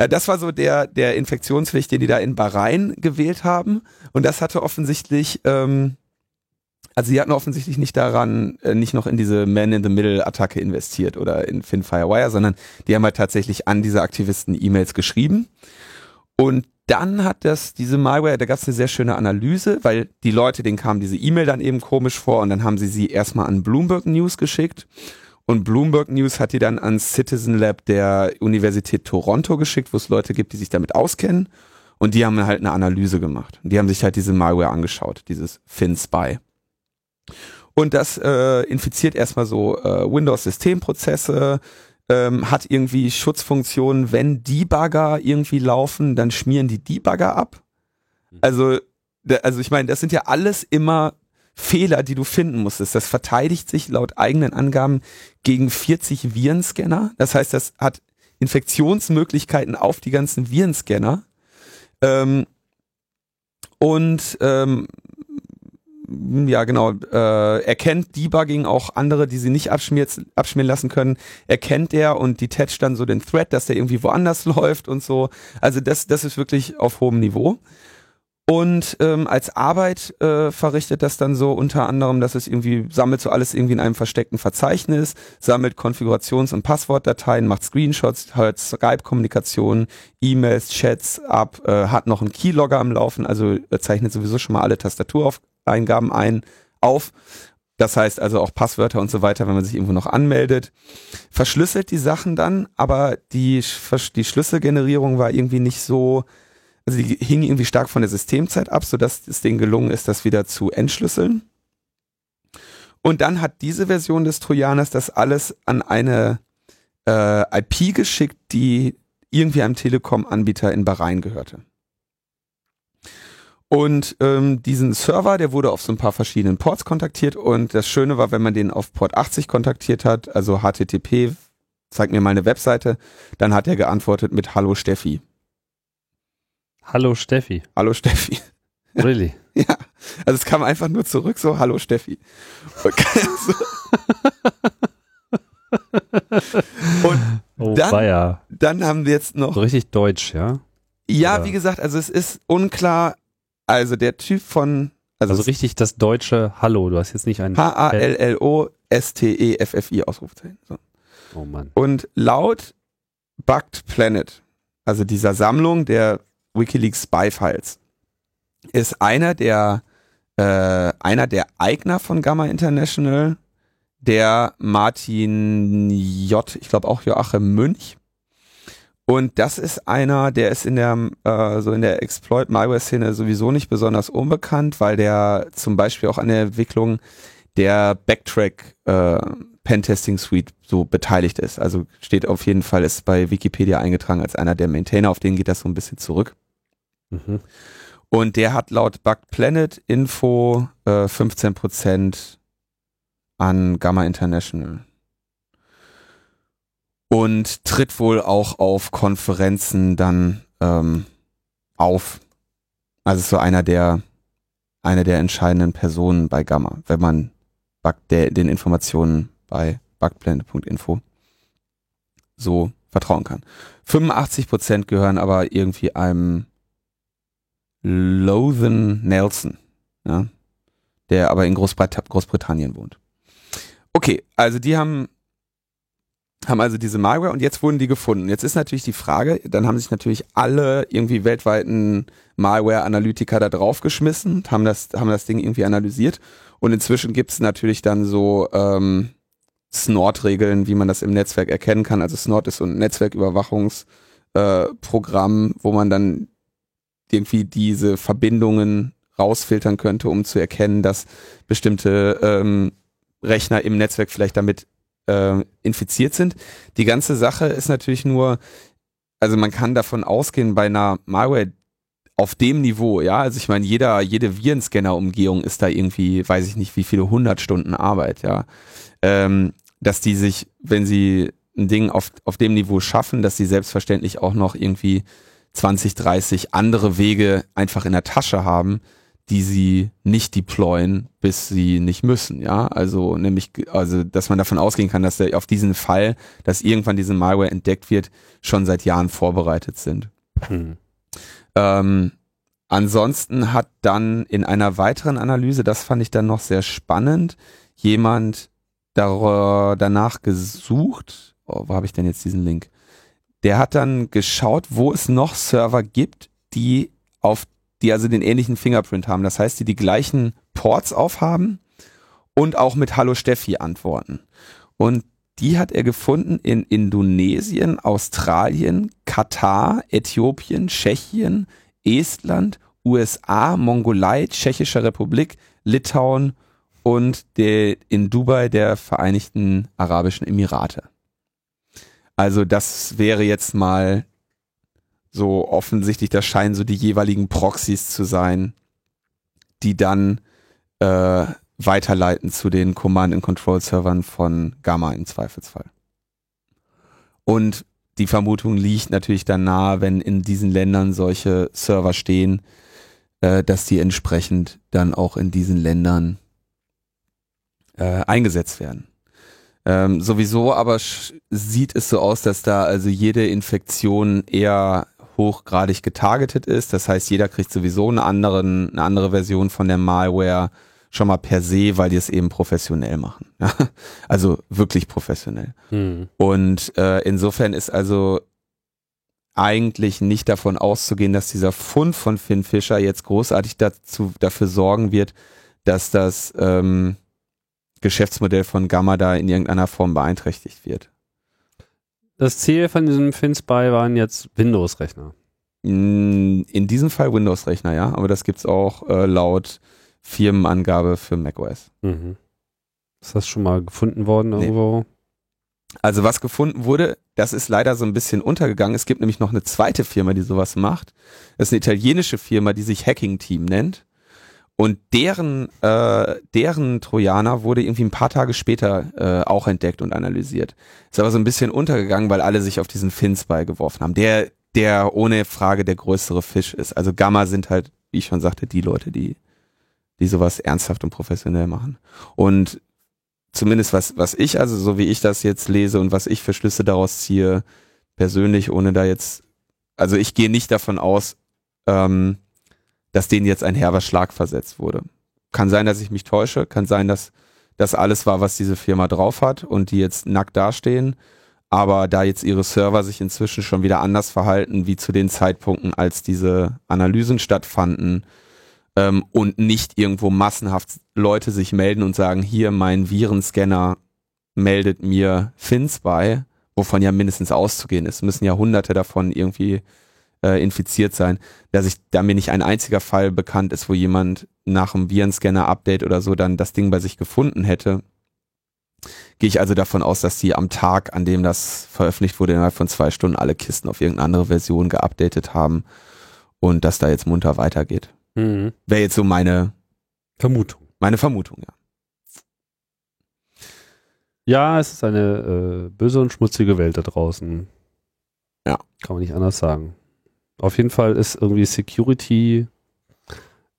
Ja, das war so der, der Infektionsweg, den die da in Bahrain gewählt haben. Und das hatte offensichtlich, ähm, also sie hatten offensichtlich nicht daran, äh, nicht noch in diese Man-in-the-Middle-Attacke investiert oder in FinFirewire, sondern die haben halt tatsächlich an diese Aktivisten E-Mails geschrieben. Und dann hat das, diese Malware, da gab es eine sehr schöne Analyse, weil die Leute, denen kam diese E-Mail dann eben komisch vor und dann haben sie sie erstmal an Bloomberg News geschickt. Und Bloomberg News hat die dann ans Citizen Lab der Universität Toronto geschickt, wo es Leute gibt, die sich damit auskennen. Und die haben halt eine Analyse gemacht. Und die haben sich halt diese Malware angeschaut, dieses FinSpy. Und das äh, infiziert erstmal so äh, Windows-Systemprozesse, ähm, hat irgendwie Schutzfunktionen, wenn Debugger irgendwie laufen, dann schmieren die Debugger ab. Also, da- also ich meine, das sind ja alles immer Fehler, die du finden musstest. Das verteidigt sich laut eigenen Angaben gegen 40 Virenscanner. Das heißt, das hat Infektionsmöglichkeiten auf die ganzen Virenscanner. Ähm, und ähm, ja, genau, äh, erkennt Debugging auch andere, die sie nicht abschmieren lassen können, erkennt er und detached dann so den Thread, dass der irgendwie woanders (laughs) läuft und so. Also das, das ist wirklich auf hohem Niveau. Und ähm, als Arbeit äh, verrichtet das dann so unter anderem, dass es irgendwie sammelt so alles irgendwie in einem versteckten Verzeichnis, sammelt Konfigurations- und Passwortdateien, macht Screenshots, hört Skype-Kommunikation, E-Mails, Chats ab, äh, hat noch einen Keylogger am Laufen, also äh, zeichnet sowieso schon mal alle Tastatureingaben ein auf. Das heißt also auch Passwörter und so weiter, wenn man sich irgendwo noch anmeldet. Verschlüsselt die Sachen dann, aber die, die Schlüsselgenerierung war irgendwie nicht so, also die hing irgendwie stark von der Systemzeit ab, sodass es denen gelungen ist, das wieder zu entschlüsseln. Und dann hat diese Version des Trojaners das alles an eine äh, IP geschickt, die irgendwie einem Telekom-Anbieter in Bahrain gehörte. Und ähm, diesen Server, der wurde auf so ein paar verschiedenen Ports kontaktiert und das Schöne war, wenn man den auf Port 80 kontaktiert hat, also HTTP, zeig mir mal eine Webseite, dann hat er geantwortet mit Hallo Steffi. Hallo Steffi. Hallo Steffi. Really? (laughs) Ja, also es kam einfach nur zurück, so Hallo Steffi. (laughs) Und, Oh, Dann- weia. dann haben wir jetzt noch So richtig deutsch, ja? Ja, Oder- wie gesagt, also es ist unklar. Also der Typ von, also, Also richtig das deutsche Hallo. Du hast jetzt nicht ein. H-A-L-L-O-S-T-E-F-F-I Ausrufezeichen. So. Oh Mann. Und laut Bugged Planet, also dieser Sammlung der WikiLeaks Spy-Files, ist einer der, äh, einer der Eigner von Gamma International, der Martin J., ich glaube auch Joachim Münch. Und das ist einer, der ist in der, äh, so in der Exploit-Malware-Szene sowieso nicht besonders unbekannt, weil der zum Beispiel auch an der Entwicklung der Backtrack äh, Pentesting Suite so beteiligt ist. Also steht auf jeden Fall, ist bei Wikipedia eingetragen als einer der Maintainer, auf den geht das so ein bisschen zurück. Mhm. Und der hat laut Bugged Planet Info äh, 15% an Gamma International. Und tritt wohl auch auf Konferenzen dann ähm, auf. Also so einer der, eine der entscheidenden Personen bei Gamma, wenn man Bug, der, den Informationen bei bugplanet.info so vertrauen kann. 85% gehören aber irgendwie einem Lothan Nelson, ja, der aber in Großbrit Großbritannien wohnt. Okay, also die haben haben also diese Malware und jetzt wurden die gefunden. Jetzt ist natürlich die Frage, dann haben sich natürlich alle irgendwie weltweiten Malware-Analytiker da draufgeschmissen, haben das, haben das Ding irgendwie analysiert und inzwischen gibt es natürlich dann so ähm, Snort-Regeln, wie man das im Netzwerk erkennen kann. Also Snort ist so ein Netzwerküberwachungsprogramm, äh, wo man dann irgendwie diese Verbindungen rausfiltern könnte, um zu erkennen, dass bestimmte ähm, Rechner im Netzwerk vielleicht damit äh, infiziert sind. Die ganze Sache ist natürlich nur, also man kann davon ausgehen, bei einer Malware auf dem Niveau, ja, also ich meine, jeder, jede Virenscanner-Umgehung ist da irgendwie, weiß ich nicht, wie viele hundert Stunden Arbeit, ja. Ähm, dass die sich, wenn sie ein Ding auf, auf dem Niveau schaffen, dass sie selbstverständlich auch noch irgendwie 20, 30 andere Wege einfach in der Tasche haben, die sie nicht deployen, bis sie nicht müssen, ja. Also nämlich, also dass man davon ausgehen kann, dass der auf diesen Fall, dass irgendwann diese Malware entdeckt wird, schon seit Jahren vorbereitet sind. Hm. Ähm, ansonsten hat dann in einer weiteren Analyse, das fand ich dann noch sehr spannend, jemand dar danach gesucht, oh, wo habe ich denn jetzt diesen Link? Der hat dann geschaut, wo es noch Server gibt, die auf die also den ähnlichen Fingerprint haben. Das heißt, die die gleichen Ports aufhaben und auch mit Hallo Steffi antworten. Und die hat er gefunden in Indonesien, Australien, Katar, Äthiopien, Tschechien, Estland, USA, Mongolei, Tschechische Republik, Litauen und in Dubai der Vereinigten Arabischen Emirate. Also das wäre jetzt mal so offensichtlich, das scheinen so die jeweiligen Proxys zu sein, die dann äh, weiterleiten zu den Command-and-Control-Servern von Gamma im Zweifelsfall. Und die Vermutung liegt natürlich dann nahe, wenn in diesen Ländern solche Server stehen, äh, dass die entsprechend dann auch in diesen Ländern äh, eingesetzt werden. Ähm, sowieso aber sieht es so aus, dass da also jede Infektion eher hochgradig getargetet ist. Das heißt, jeder kriegt sowieso eine, anderen, eine andere Version von der Malware schon mal per se, weil die es eben professionell machen. (laughs) also wirklich professionell. Hm. Und äh, insofern ist also eigentlich nicht davon auszugehen, dass dieser Fund von Finn Fischer jetzt großartig dazu, dafür sorgen wird, dass das ähm, Geschäftsmodell von Gamma da in irgendeiner Form beeinträchtigt wird. Das Ziel von diesem FinSpy waren jetzt Windows-Rechner. In diesem Fall Windows-Rechner, ja, aber das gibt es auch äh, laut Firmenangabe für macOS. Mhm. Ist das schon mal gefunden worden irgendwo? Nee. Also was gefunden wurde, das ist leider so ein bisschen untergegangen. Es gibt nämlich noch eine zweite Firma, die sowas macht. Das ist eine italienische Firma, die sich Hacking Team nennt. Und deren, äh, deren Trojaner wurde irgendwie ein paar Tage später äh, auch entdeckt und analysiert. Ist aber so ein bisschen untergegangen, weil alle sich auf diesen Finspy geworfen haben, der, der ohne Frage der größere Fisch ist. Also Gamma sind halt, wie ich schon sagte, die Leute, die, die sowas ernsthaft und professionell machen. Und zumindest was, was ich, also so wie ich das jetzt lese und was ich für Schlüsse daraus ziehe, persönlich, ohne da jetzt, also ich gehe nicht davon aus, ähm, dass denen jetzt ein herber Schlag versetzt wurde. Kann sein, dass ich mich täusche, kann sein, dass das alles war, was diese Firma drauf hat und die jetzt nackt dastehen. Aber da jetzt ihre Server sich inzwischen schon wieder anders verhalten, wie zu den Zeitpunkten, als diese Analysen stattfanden, ähm, und nicht irgendwo massenhaft Leute sich melden und sagen, hier mein Virenscanner meldet mir Fins bei, wovon ja mindestens auszugehen ist, müssen ja hunderte davon irgendwie äh, infiziert sein, dass ich, da mir nicht ein einziger Fall bekannt ist, wo jemand nach einem Virenscanner-Update oder so dann das Ding bei sich gefunden hätte, gehe ich also davon aus, dass die am Tag, an dem das veröffentlicht wurde, innerhalb von zwei Stunden alle Kisten auf irgendeine andere Version geupdatet haben und dass da jetzt munter weitergeht. Mhm. Wäre jetzt so meine Vermutung. Meine Vermutung, ja. Ja, es ist eine äh, böse und schmutzige Welt da draußen. Ja. Kann man nicht anders sagen. Auf jeden Fall ist irgendwie Security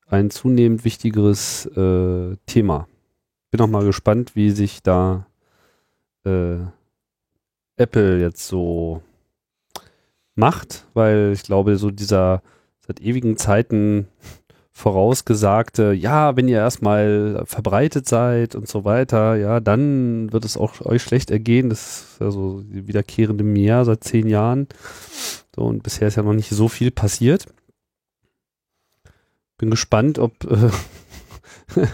ein zunehmend wichtigeres äh, Thema. Bin auch mal gespannt, wie sich da äh, Apple jetzt so macht, weil ich glaube, so dieser seit ewigen Zeiten vorausgesagte, ja, wenn ihr erstmal verbreitet seid und so weiter, ja, dann wird es auch euch schlecht ergehen. Das ist also die wiederkehrende Mehr seit zehn Jahren. So, und bisher ist ja noch nicht so viel passiert. Bin gespannt, ob, äh, (laughs)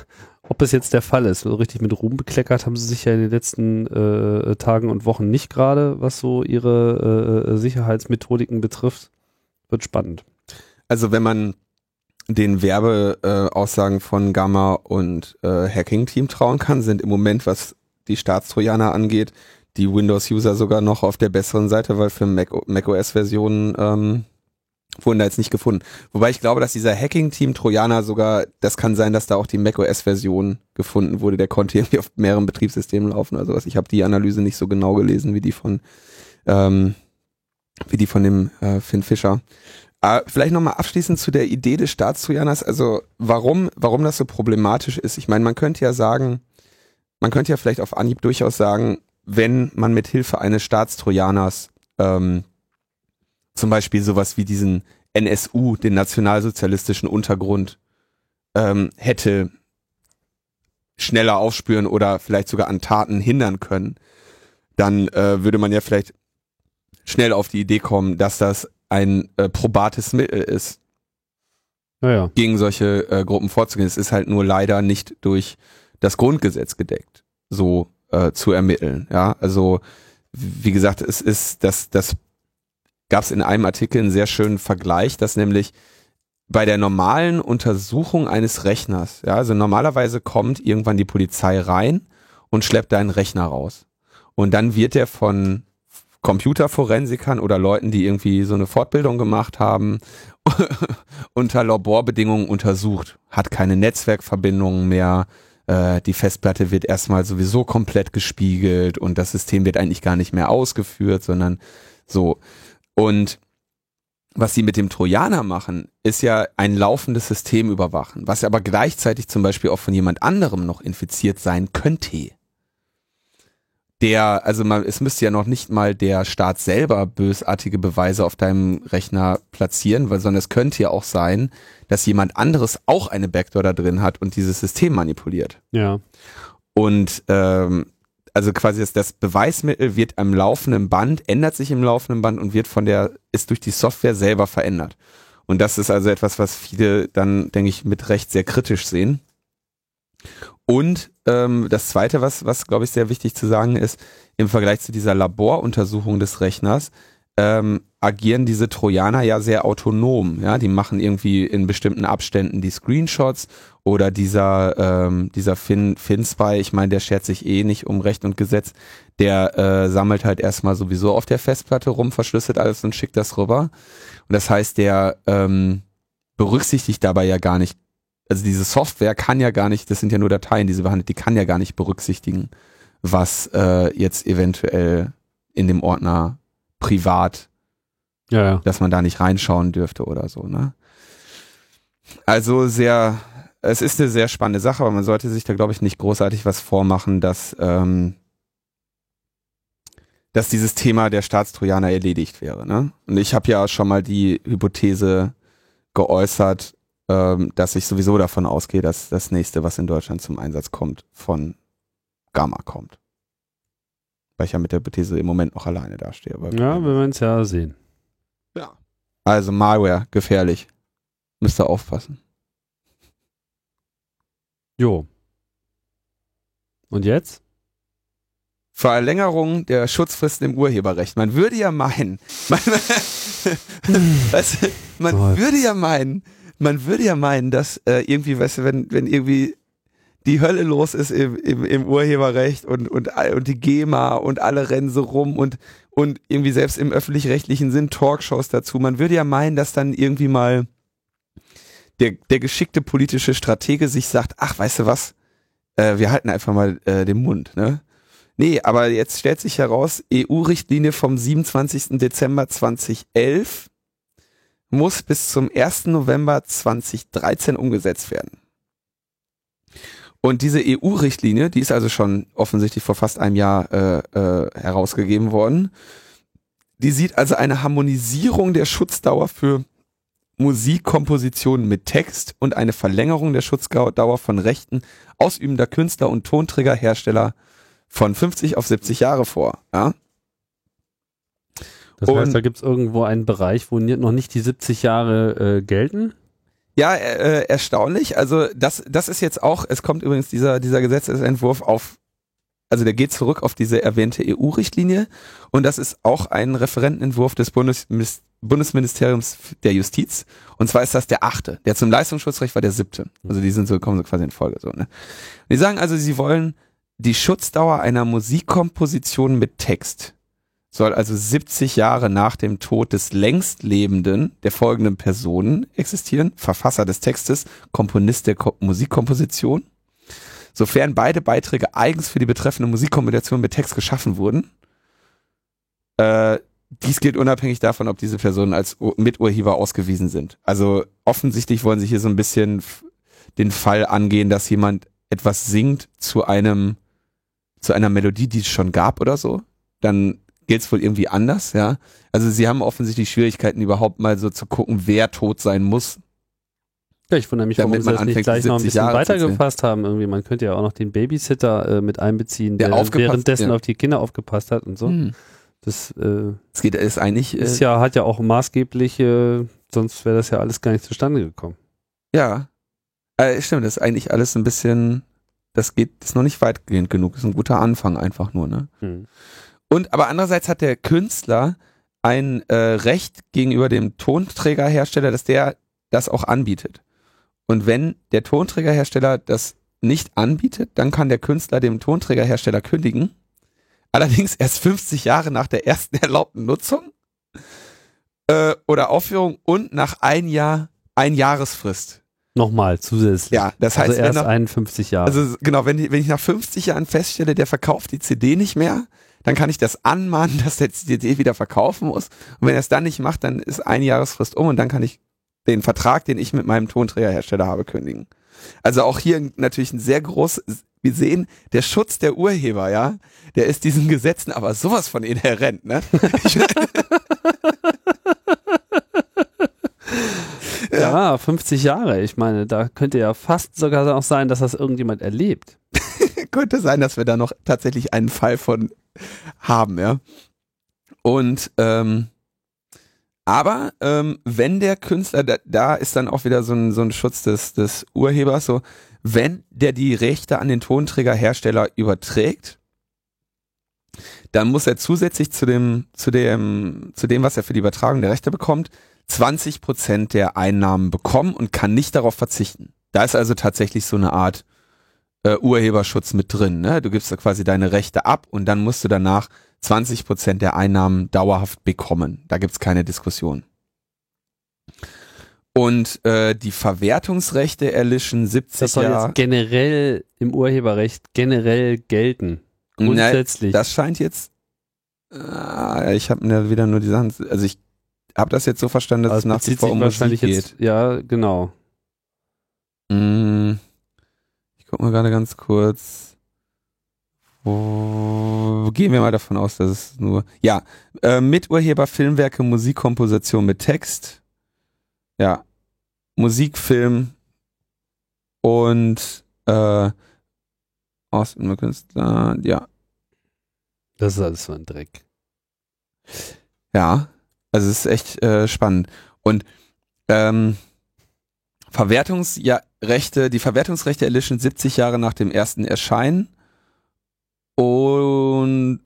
ob es jetzt der Fall ist. So richtig mit Ruhm bekleckert haben sie sich ja in den letzten äh, Tagen und Wochen nicht gerade, was so ihre äh, Sicherheitsmethodiken betrifft. Wird spannend. Also wenn man den Werbeaussagen äh, von Gamma und äh, Hacking-Team trauen kann, sind im Moment, was die Staatstrojaner angeht, die Windows-User sogar noch auf der besseren Seite, weil für Mac, macOS-Versionen ähm, wurden da jetzt nicht gefunden. Wobei ich glaube, dass dieser Hacking-Team Trojaner sogar, das kann sein, dass da auch die macOS-Version gefunden wurde. Der konnte (laughs) irgendwie auf mehreren Betriebssystemen laufen oder sowas. Ich habe die Analyse nicht so genau gelesen wie die von ähm, wie die von dem äh, Finn Fischer. Äh, vielleicht nochmal abschließend zu der Idee des Staatstrojaners. Also warum, warum das so problematisch ist. Ich meine, man könnte ja sagen, man könnte ja vielleicht auf Anhieb durchaus sagen, wenn man mit Hilfe eines Staatstrojaners ähm, zum Beispiel sowas wie diesen NSU, den nationalsozialistischen Untergrund, ähm, hätte schneller aufspüren oder vielleicht sogar an Taten hindern können, dann äh, würde man ja vielleicht schnell auf die Idee kommen, dass das ein äh, probates Mittel ist, naja. gegen solche äh, Gruppen vorzugehen. Es ist halt nur leider nicht durch das Grundgesetz gedeckt, so äh, zu ermitteln. Ja, also wie gesagt, es ist das das gab es in einem Artikel einen sehr schönen Vergleich, dass nämlich bei der normalen Untersuchung eines Rechners, ja, also normalerweise kommt irgendwann die Polizei rein und schleppt deinen Rechner raus. Und dann wird der von Computerforensikern oder Leuten, die irgendwie so eine Fortbildung gemacht haben, (laughs) unter Laborbedingungen untersucht. Hat keine Netzwerkverbindungen mehr. Äh, die Festplatte wird erstmal sowieso komplett gespiegelt und das System wird eigentlich gar nicht mehr ausgeführt, sondern so. Und was sie mit dem Trojaner machen, ist ja ein laufendes System überwachen, was aber gleichzeitig zum Beispiel auch von jemand anderem noch infiziert sein könnte der, also man, es müsste ja noch nicht mal der Staat selber bösartige Beweise auf deinem Rechner platzieren, weil, sondern es könnte ja auch sein, dass jemand anderes auch eine Backdoor da drin hat und dieses System manipuliert. Ja. Und ähm, also quasi das, das Beweismittel wird am laufenden Band, ändert sich im laufenden Band und wird von der, ist durch die Software selber verändert. Und das ist also etwas, was viele dann, denke ich, mit Recht sehr kritisch sehen. Und ähm, das Zweite, was, was glaube ich sehr wichtig zu sagen ist, im Vergleich zu dieser Laboruntersuchung des Rechners, ähm, agieren diese Trojaner ja sehr autonom. Ja, die machen irgendwie in bestimmten Abständen die Screenshots oder dieser ähm, dieser Fin Finspy, ich meine, der schert sich eh nicht um Recht und Gesetz, der äh, sammelt halt erstmal sowieso auf der Festplatte rum, verschlüsselt alles und schickt das rüber. Und das heißt, der ähm, berücksichtigt dabei ja gar nicht also diese Software kann ja gar nicht, das sind ja nur Dateien, die sie behandelt, die kann ja gar nicht berücksichtigen, was äh, jetzt eventuell in dem Ordner privat, ja, ja. dass man da nicht reinschauen dürfte oder so, ne? Also sehr, es ist eine sehr spannende Sache, aber man sollte sich da, glaube ich, nicht großartig was vormachen, dass, ähm, dass dieses Thema der Staatstrojaner erledigt wäre. Ne? Und ich habe ja schon mal die Hypothese geäußert, ähm, dass ich sowieso davon ausgehe, dass das nächste, was in Deutschland zum Einsatz kommt, von Gamma kommt. Weil ich ja mit der These im Moment noch alleine dastehe. ja, wir werden es ja sehen. Ja. Also Malware, gefährlich. Müsst ihr aufpassen. Jo. Und jetzt? Verlängerung der Schutzfristen im Urheberrecht. Man würde ja meinen, (laughs) man, (laughs) man oh. würde ja meinen, man würde ja meinen, dass äh, irgendwie, weißt du, wenn, wenn irgendwie die Hölle los ist im, im, im Urheberrecht und, und, und die GEMA und alle rennen so rum und, und irgendwie selbst im öffentlich-rechtlichen sind Talkshows dazu. Man würde ja meinen, dass dann irgendwie mal der, der geschickte politische Stratege sich sagt, ach, weißt du was, äh, wir halten einfach mal äh, den Mund, ne? Nee, aber jetzt stellt sich heraus, EU-Richtlinie vom 27. Dezember 2011 muss bis zum 1. November 2013 umgesetzt werden. Und diese EU-Richtlinie, die ist also schon offensichtlich vor fast einem Jahr äh, äh, herausgegeben worden, die sieht also eine Harmonisierung der Schutzdauer für Musikkompositionen mit Text und eine Verlängerung der Schutzdauer von Rechten ausübender Künstler und Tonträgerhersteller von 50 auf 70 Jahre vor. Ja? Das heißt, da gibt es irgendwo einen Bereich, wo noch nicht die 70 Jahre äh, gelten? Ja, äh, erstaunlich. Also das, das ist jetzt auch, es kommt übrigens dieser, dieser Gesetzesentwurf auf, also der geht zurück auf diese erwähnte EU-Richtlinie und das ist auch ein Referentenentwurf des Bundes, Bundesministeriums der Justiz. Und zwar ist das der achte. Der zum Leistungsschutzrecht war der siebte. Also die sind so, kommen so quasi in Folge so, ne? Die sagen also, sie wollen die Schutzdauer einer Musikkomposition mit Text soll also 70 Jahre nach dem Tod des längst Lebenden der folgenden Personen existieren. Verfasser des Textes, Komponist der Ko Musikkomposition. Sofern beide Beiträge eigens für die betreffende Musikkomposition mit Text geschaffen wurden. Äh, dies gilt unabhängig davon, ob diese Personen als Miturheber ausgewiesen sind. Also offensichtlich wollen sie hier so ein bisschen den Fall angehen, dass jemand etwas singt zu einem, zu einer Melodie, die es schon gab oder so. Dann gilt es wohl irgendwie anders, ja. Also sie haben offensichtlich Schwierigkeiten, überhaupt mal so zu gucken, wer tot sein muss. Ja, ich wundere mich, warum sie das nicht gleich noch ein bisschen Jahre weitergefasst haben. Irgendwie, man könnte ja auch noch den Babysitter äh, mit einbeziehen, der, der währenddessen ja. auf die Kinder aufgepasst hat und so. Hm. Das, äh, das geht ist eigentlich äh, ist ja hat ja auch maßgebliche, sonst wäre das ja alles gar nicht zustande gekommen. Ja, äh, stimmt. Das ist eigentlich alles ein bisschen, das geht, ist noch nicht weitgehend genug. Das ist ein guter Anfang einfach nur, ne? Hm. Und aber andererseits hat der Künstler ein äh, Recht gegenüber dem Tonträgerhersteller, dass der das auch anbietet. Und wenn der Tonträgerhersteller das nicht anbietet, dann kann der Künstler dem Tonträgerhersteller kündigen. Allerdings erst 50 Jahre nach der ersten (laughs) erlaubten Nutzung äh, oder Aufführung und nach ein Jahr, ein Jahresfrist. Nochmal zusätzlich. Ja, das also heißt, also erst nach, 51 Jahre. Also genau, wenn, wenn ich nach 50 Jahren feststelle, der verkauft die CD nicht mehr, dann kann ich das anmahnen, (laughs) dass der CD wieder verkaufen muss. Und wenn er es dann nicht macht, dann ist ein Jahresfrist um und dann kann ich den Vertrag, den ich mit meinem Tonträgerhersteller habe, kündigen. Also auch hier natürlich ein sehr groß, wir sehen, der Schutz der Urheber, ja, der ist diesen Gesetzen aber sowas von inhärent, ne? (laughs) (laughs) ja. ja, 50 Jahre. Ich meine, da könnte ja fast sogar auch sein, dass das irgendjemand erlebt. (laughs) könnte sein, dass wir da noch tatsächlich einen Fall von haben, ja. Und ähm, aber ähm, wenn der Künstler, da, da ist dann auch wieder so ein, so ein Schutz des, des Urhebers, so, wenn der die Rechte an den Tonträgerhersteller überträgt, dann muss er zusätzlich zu dem, zu dem, zu dem, was er für die Übertragung der Rechte bekommt, 20 Prozent der Einnahmen bekommen und kann nicht darauf verzichten. Da ist also tatsächlich so eine Art äh, Urheberschutz mit drin. Ne? Du gibst da quasi deine Rechte ab und dann musst du danach 20 Prozent der Einnahmen dauerhaft bekommen. Da gibt's keine Diskussion. Und äh, die Verwertungsrechte erlischen 70 Das soll jetzt generell im Urheberrecht generell gelten. Grundsätzlich. Na, das scheint jetzt. Äh, ich habe mir wieder nur die Sachen. Also ich habe das jetzt so verstanden, dass also es nach wie vor um Musik jetzt, geht. Ja, genau. Mm, ich guck mal gerade ganz kurz. Wo, gehen wir mal davon aus, dass es nur. Ja, äh, Miturheber, Filmwerke, Musikkomposition mit Text. Ja. Musikfilm und äh, Austin Künstler, ja. Das ist alles so ein Dreck. Ja, also es ist echt äh, spannend. Und ähm, Verwertungsrechte, die Verwertungsrechte erlischen 70 Jahre nach dem ersten Erscheinen und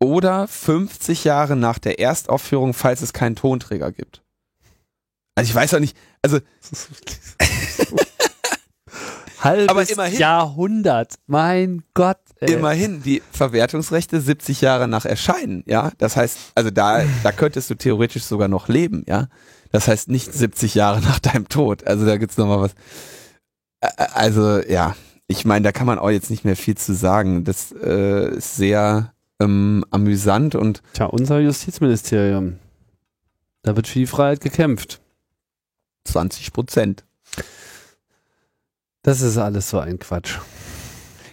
oder 50 Jahre nach der Erstaufführung, falls es keinen Tonträger gibt. Also ich weiß auch nicht, also (laughs) (laughs) halbes aber immerhin, Jahrhundert, mein Gott. Ey. Immerhin die Verwertungsrechte 70 Jahre nach Erscheinen, ja. Das heißt, also da, da könntest du theoretisch sogar noch leben, ja. Das heißt nicht 70 Jahre nach deinem Tod. Also da gibt's noch mal was. Also ja, ich meine, da kann man auch jetzt nicht mehr viel zu sagen. Das äh, ist sehr ähm, amüsant und. Tja, unser Justizministerium. Da wird für die Freiheit gekämpft. 20 Prozent. Das ist alles so ein Quatsch.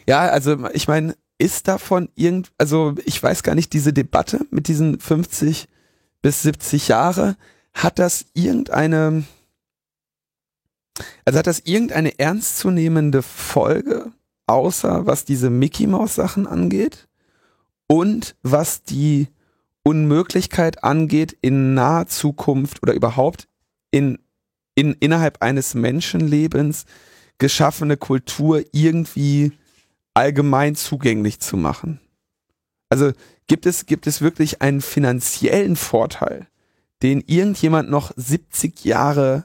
Ja, also ich meine, ist davon irgend, also ich weiß gar nicht, diese Debatte mit diesen 50 bis 70 Jahre, hat das irgendeine, Also hat das irgendeine ernstzunehmende Folge, außer was diese Mickey Mouse Sachen angeht und was die Unmöglichkeit angeht, in naher Zukunft oder überhaupt in, in innerhalb eines Menschenlebens geschaffene Kultur irgendwie allgemein zugänglich zu machen. Also gibt es, gibt es wirklich einen finanziellen Vorteil, den irgendjemand noch 70 Jahre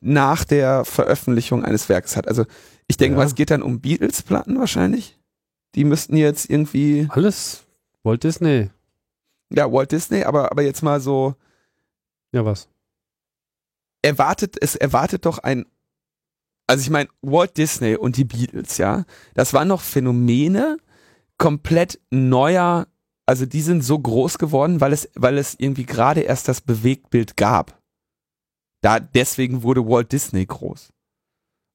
nach der Veröffentlichung eines Werkes hat. Also ich denke Ja. mal, es geht dann um Beatles-Platten wahrscheinlich. Die müssten jetzt irgendwie, Alles Walt Disney. ja, Walt Disney, aber, aber jetzt mal so, Ja, was? erwartet, es erwartet doch ein, also ich meine, Walt Disney und die Beatles, ja, das waren noch Phänomene komplett neuer, also die sind so groß geworden, weil es, weil es irgendwie gerade erst das Bewegtbild gab. Da, deswegen wurde Walt Disney groß.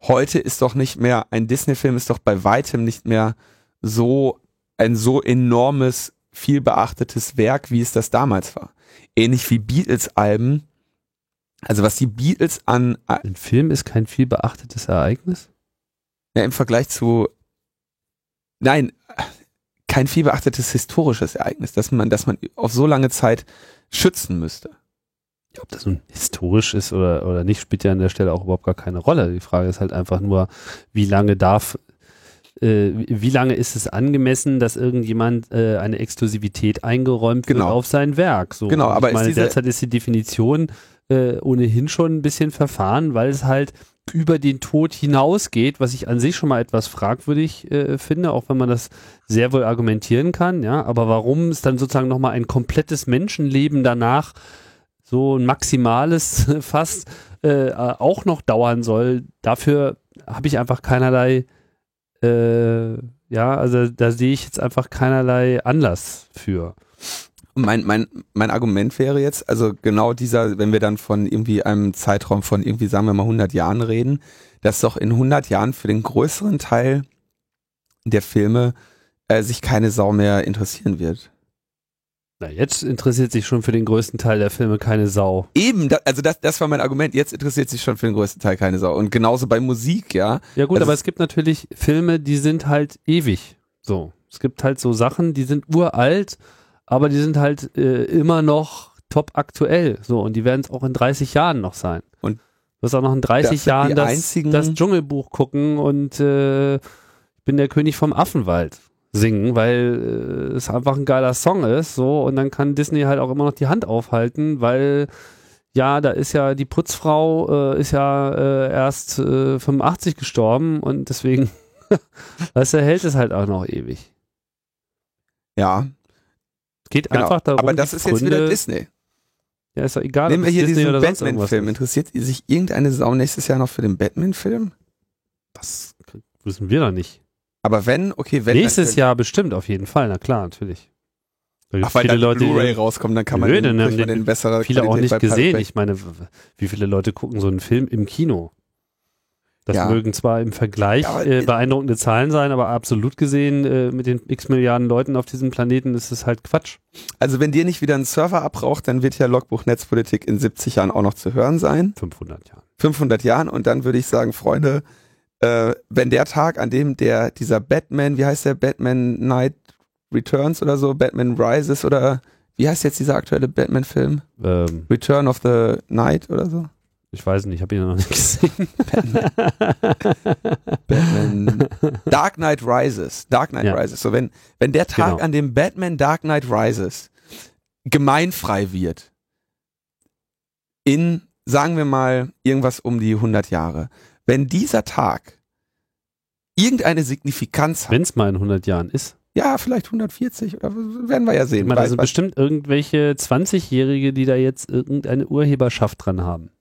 Heute ist doch nicht mehr, ein Disney-Film ist doch bei weitem nicht mehr so, ein so enormes, viel beachtetes Werk, wie es das damals war. Ähnlich wie Beatles-Alben, also was die Beatles an, Ein Film ist kein viel beachtetes Ereignis? ja, im Vergleich zu, nein, kein viel beachtetes historisches Ereignis, dass man, dass man auf so lange Zeit schützen müsste. Ja, ob das nun historisch ist oder, oder nicht, spielt ja an der Stelle auch überhaupt gar keine Rolle. Die Frage ist halt einfach nur, wie lange darf, äh, wie lange ist es angemessen, dass irgendjemand äh, eine Exklusivität eingeräumt wird Genau. auf sein Werk? So, Genau, aber meine, diese- derzeit ist die Definition äh, ohnehin schon ein bisschen verfahren, weil es halt über den Tod hinausgeht, was ich an sich schon mal etwas fragwürdig äh, finde, auch wenn man das sehr wohl argumentieren kann, ja, aber warum es dann sozusagen nochmal ein komplettes Menschenleben danach so ein maximales (laughs) fast äh, auch noch dauern soll, dafür habe ich einfach keinerlei, äh, ja, also da sehe ich jetzt einfach keinerlei Anlass für. Mein, mein, mein Argument wäre jetzt, also genau dieser, wenn wir dann von irgendwie einem Zeitraum von irgendwie, sagen wir mal 100 Jahren reden, dass doch in 100 Jahren für den größeren Teil der Filme äh, sich keine Sau mehr interessieren wird. Na, jetzt interessiert sich schon für den größten Teil der Filme keine Sau. Eben, da, also das, das war mein Argument. Jetzt interessiert sich schon für den größten Teil keine Sau. Und genauso bei Musik, ja. Ja gut, Also aber es- es gibt natürlich Filme, die sind halt ewig. So, es gibt halt so Sachen, die sind uralt, aber die sind halt äh, immer noch top aktuell. So und die werden es auch in 30 Jahren noch sein. Und du wirst auch noch in 30 das Jahren das, das Dschungelbuch gucken und äh, ich bin der König vom Affenwald singen, weil äh, es einfach ein geiler Song ist. So und dann kann Disney halt auch immer noch die Hand aufhalten, weil ja, da ist ja die Putzfrau äh, ist ja äh, erst äh, 85 gestorben und deswegen, (laughs) weißt du, hält es halt auch noch ewig. Ja, Es geht genau. einfach darum, aber das ist jetzt Gründe, wieder Disney. Ja, ist doch egal. Nehmen wir hier Disney diesen Batman-Film. Interessiert sich irgendeine Sau nächstes Jahr noch für den Batman-Film? Das wissen wir doch nicht. Aber wenn, okay, wenn. Nächstes Jahr bestimmt, auf jeden Fall, na klar, natürlich. Gibt's Ach, weil viele Leute, Blu-ray die rauskommt, dann kann man Nö, den, haben man den besserer viele auch Qualität nicht bei Pirate gesehen. Ich meine, wie viele Leute gucken so einen Film im Kino? Das Ja. mögen zwar im Vergleich Ja, äh, beeindruckende Zahlen sein, aber absolut gesehen äh, mit den x Milliarden Leuten auf diesem Planeten ist es halt Quatsch. Also wenn dir nicht wieder ein Server abraucht, dann wird ja Logbuch Netzpolitik in 70 Jahren auch noch zu hören sein. 500 Jahre. 500 Jahren und dann würde ich sagen, Freunde, äh, wenn der Tag, an dem der, dieser Batman, wie heißt der, Batman Night Returns oder so, Batman Rises oder wie heißt jetzt dieser aktuelle Batman-Film? Ähm, Return of the Night oder so? Ich weiß nicht, ich habe ihn noch nicht (laughs) gesehen. Batman Dark Knight Rises. Dark Knight Ja. Rises. So, wenn, wenn der Tag, Genau. an dem Batman Dark Knight Rises gemeinfrei wird, in, sagen wir mal, irgendwas um die 100 Jahre, wenn dieser Tag irgendeine Signifikanz hat, Wenn es mal in 100 Jahren ist. ja, vielleicht 140 oder werden wir ja sehen. meine, da sind bestimmt irgendwelche 20-Jährige, die da jetzt irgendeine Urheberschaft dran haben.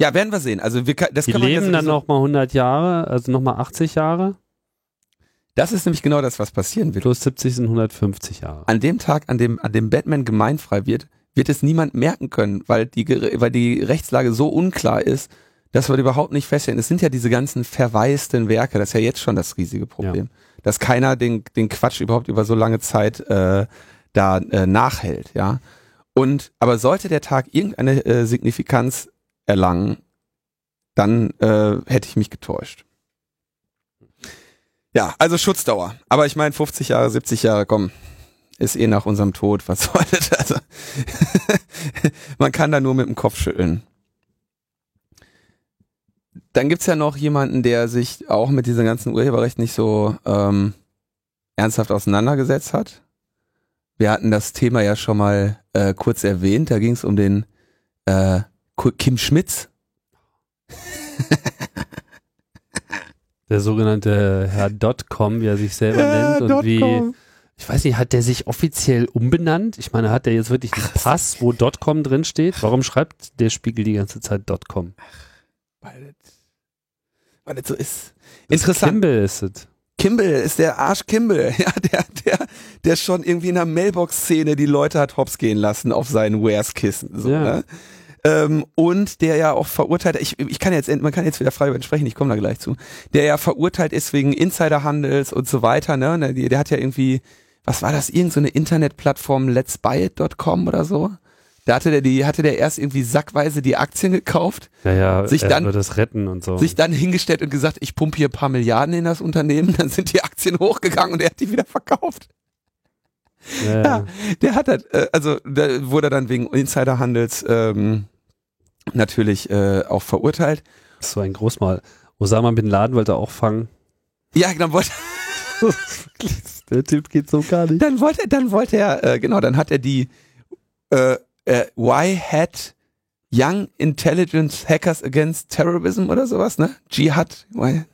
Ja, werden wir sehen. Also wir, das Die kann man ja leben dann sowieso- noch mal 100 Jahre, also noch mal 80 Jahre, Das ist nämlich genau das, was passieren wird. plus 70 sind 150 Jahre. an dem Tag, an dem, an dem Batman gemeinfrei wird, wird es niemand merken können, weil die, weil die Rechtslage so unklar ist, dass wir überhaupt nicht feststellen. Es sind ja diese ganzen verwaisten Werke, das ist ja jetzt schon das riesige Problem, dass keiner den, den Quatsch überhaupt über so lange Zeit äh, da äh, nachhält, ja. Und aber sollte der Tag irgendeine äh, Signifikanz erlangen, dann äh, hätte ich mich getäuscht. Ja, also Schutzdauer. Aber ich meine, 50 Jahre, 70 Jahre, komm, ist eh nach unserem Tod. Was (laughs) soll das? Also, (laughs) man kann da nur mit dem Kopf schütteln. Dann gibt's ja noch jemanden, der sich auch mit diesem ganzen Urheberrecht nicht so ähm, ernsthaft auseinandergesetzt hat. Wir hatten das Thema ja schon mal äh, kurz erwähnt. Da ging's um den äh, Kim Schmitz. Der sogenannte Herr Dotcom, wie er sich selber nennt und wie ich weiß nicht, hat der sich offiziell umbenannt? Ich meine, hat der jetzt wirklich einen Pass, wo .com drin steht? Warum schreibt der Spiegel die ganze Zeit .com? Weil das, weil das so ist. Das Interessant. Kimball ist es. Kimball ist der Arsch Kimball, (laughs) ja, der, der, der schon irgendwie in der Mailbox-Szene die Leute hat hops gehen lassen auf seinen Wares-Kissen. So, Ja. ne? Ähm, und der ja auch verurteilt, ich, ich kann jetzt, man kann jetzt wieder frei über sprechen, ich komme da gleich zu, der ja verurteilt ist wegen Insiderhandels und so weiter, ne? Der, der hat ja irgendwie, was war das, irgend so eine Internetplattform, letsbuyit.com oder so? Da hatte der, die, hatte der erst irgendwie sackweise die Aktien gekauft, Ja, ja, Sich dann- das retten und so. sich dann hingestellt und gesagt, ich pumpe hier ein paar Milliarden in das Unternehmen, (laughs) dann sind die Aktien hochgegangen und er hat die wieder verkauft. ja, Ja, der hat das, äh, also da wurde er dann wegen Insiderhandels ähm, natürlich äh, auch verurteilt. So ein Großmal. Osama Bin Laden wollte auch fangen. Ja, dann wollte, (laughs) Der Typ geht so gar nicht. dann wollte, dann wollte er, äh, genau, dann hat er die äh, äh, Why had Young Intelligence Hackers Against Terrorism oder sowas, ne? Jihad, why?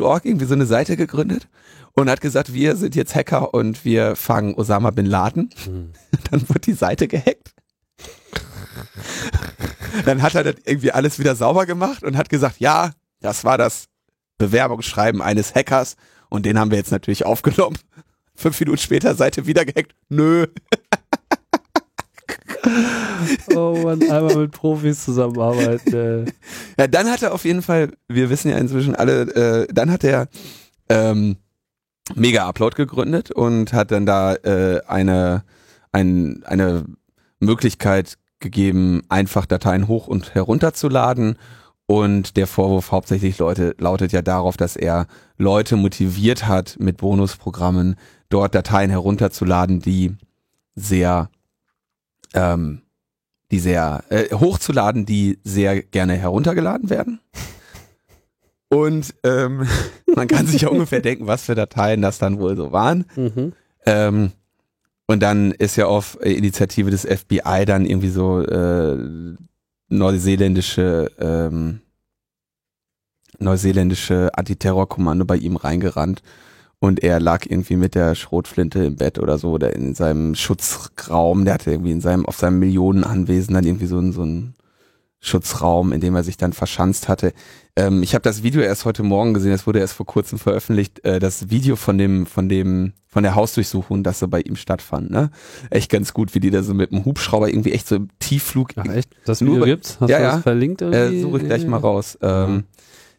.org irgendwie so eine Seite gegründet und hat gesagt, wir sind jetzt Hacker und wir fangen Osama Bin Laden. Hm. (laughs) Dann wird die Seite gehackt. Dann hat er das irgendwie alles wieder sauber gemacht und hat gesagt, ja, das war das Bewerbungsschreiben eines Hackers und den haben wir jetzt natürlich aufgenommen. (laughs) Fünf Minuten später Seite wieder gehackt. Nö. (laughs) Oh Mann, einmal mit Profis zusammenarbeiten. Äh. Ja, dann hat er auf jeden Fall, wir wissen ja inzwischen alle, äh, dann hat er ähm, Mega Upload gegründet und hat dann da äh, eine, ein, eine Möglichkeit gegeben, einfach Dateien hoch und herunterzuladen. Und der Vorwurf hauptsächlich Leute, lautet ja darauf, dass er Leute motiviert hat, mit Bonusprogrammen dort Dateien herunterzuladen, die sehr, ähm, die sehr äh, hochzuladen, die sehr gerne heruntergeladen werden. Und ähm, (laughs) man kann sich ja ungefähr denken, was für Dateien das dann wohl so waren. Mhm. Ähm, und dann ist ja auf Initiative des FBI dann irgendwie so äh, neuseeländische ähm, neuseeländische Antiterrorkommando bei ihm reingerannt und er lag irgendwie mit der Schrotflinte im Bett oder so oder in seinem Schutzraum. Der hatte irgendwie in seinem auf seinem Millionenanwesen dann irgendwie so ein so ein Schutzraum, in dem er sich dann verschanzt hatte. Ähm, ich habe das Video erst heute Morgen gesehen, es wurde erst vor kurzem veröffentlicht, äh, das Video von dem, von dem, von der Hausdurchsuchung, das so bei ihm stattfand, ne? Echt ganz gut, wie die da so mit dem Hubschrauber irgendwie echt so im Tiefflug. Ach echt? Das Nur Video gibt's? Hast Ja, du das ja. verlinkt irgendwie? Äh, suche ich gleich mal raus. Ähm,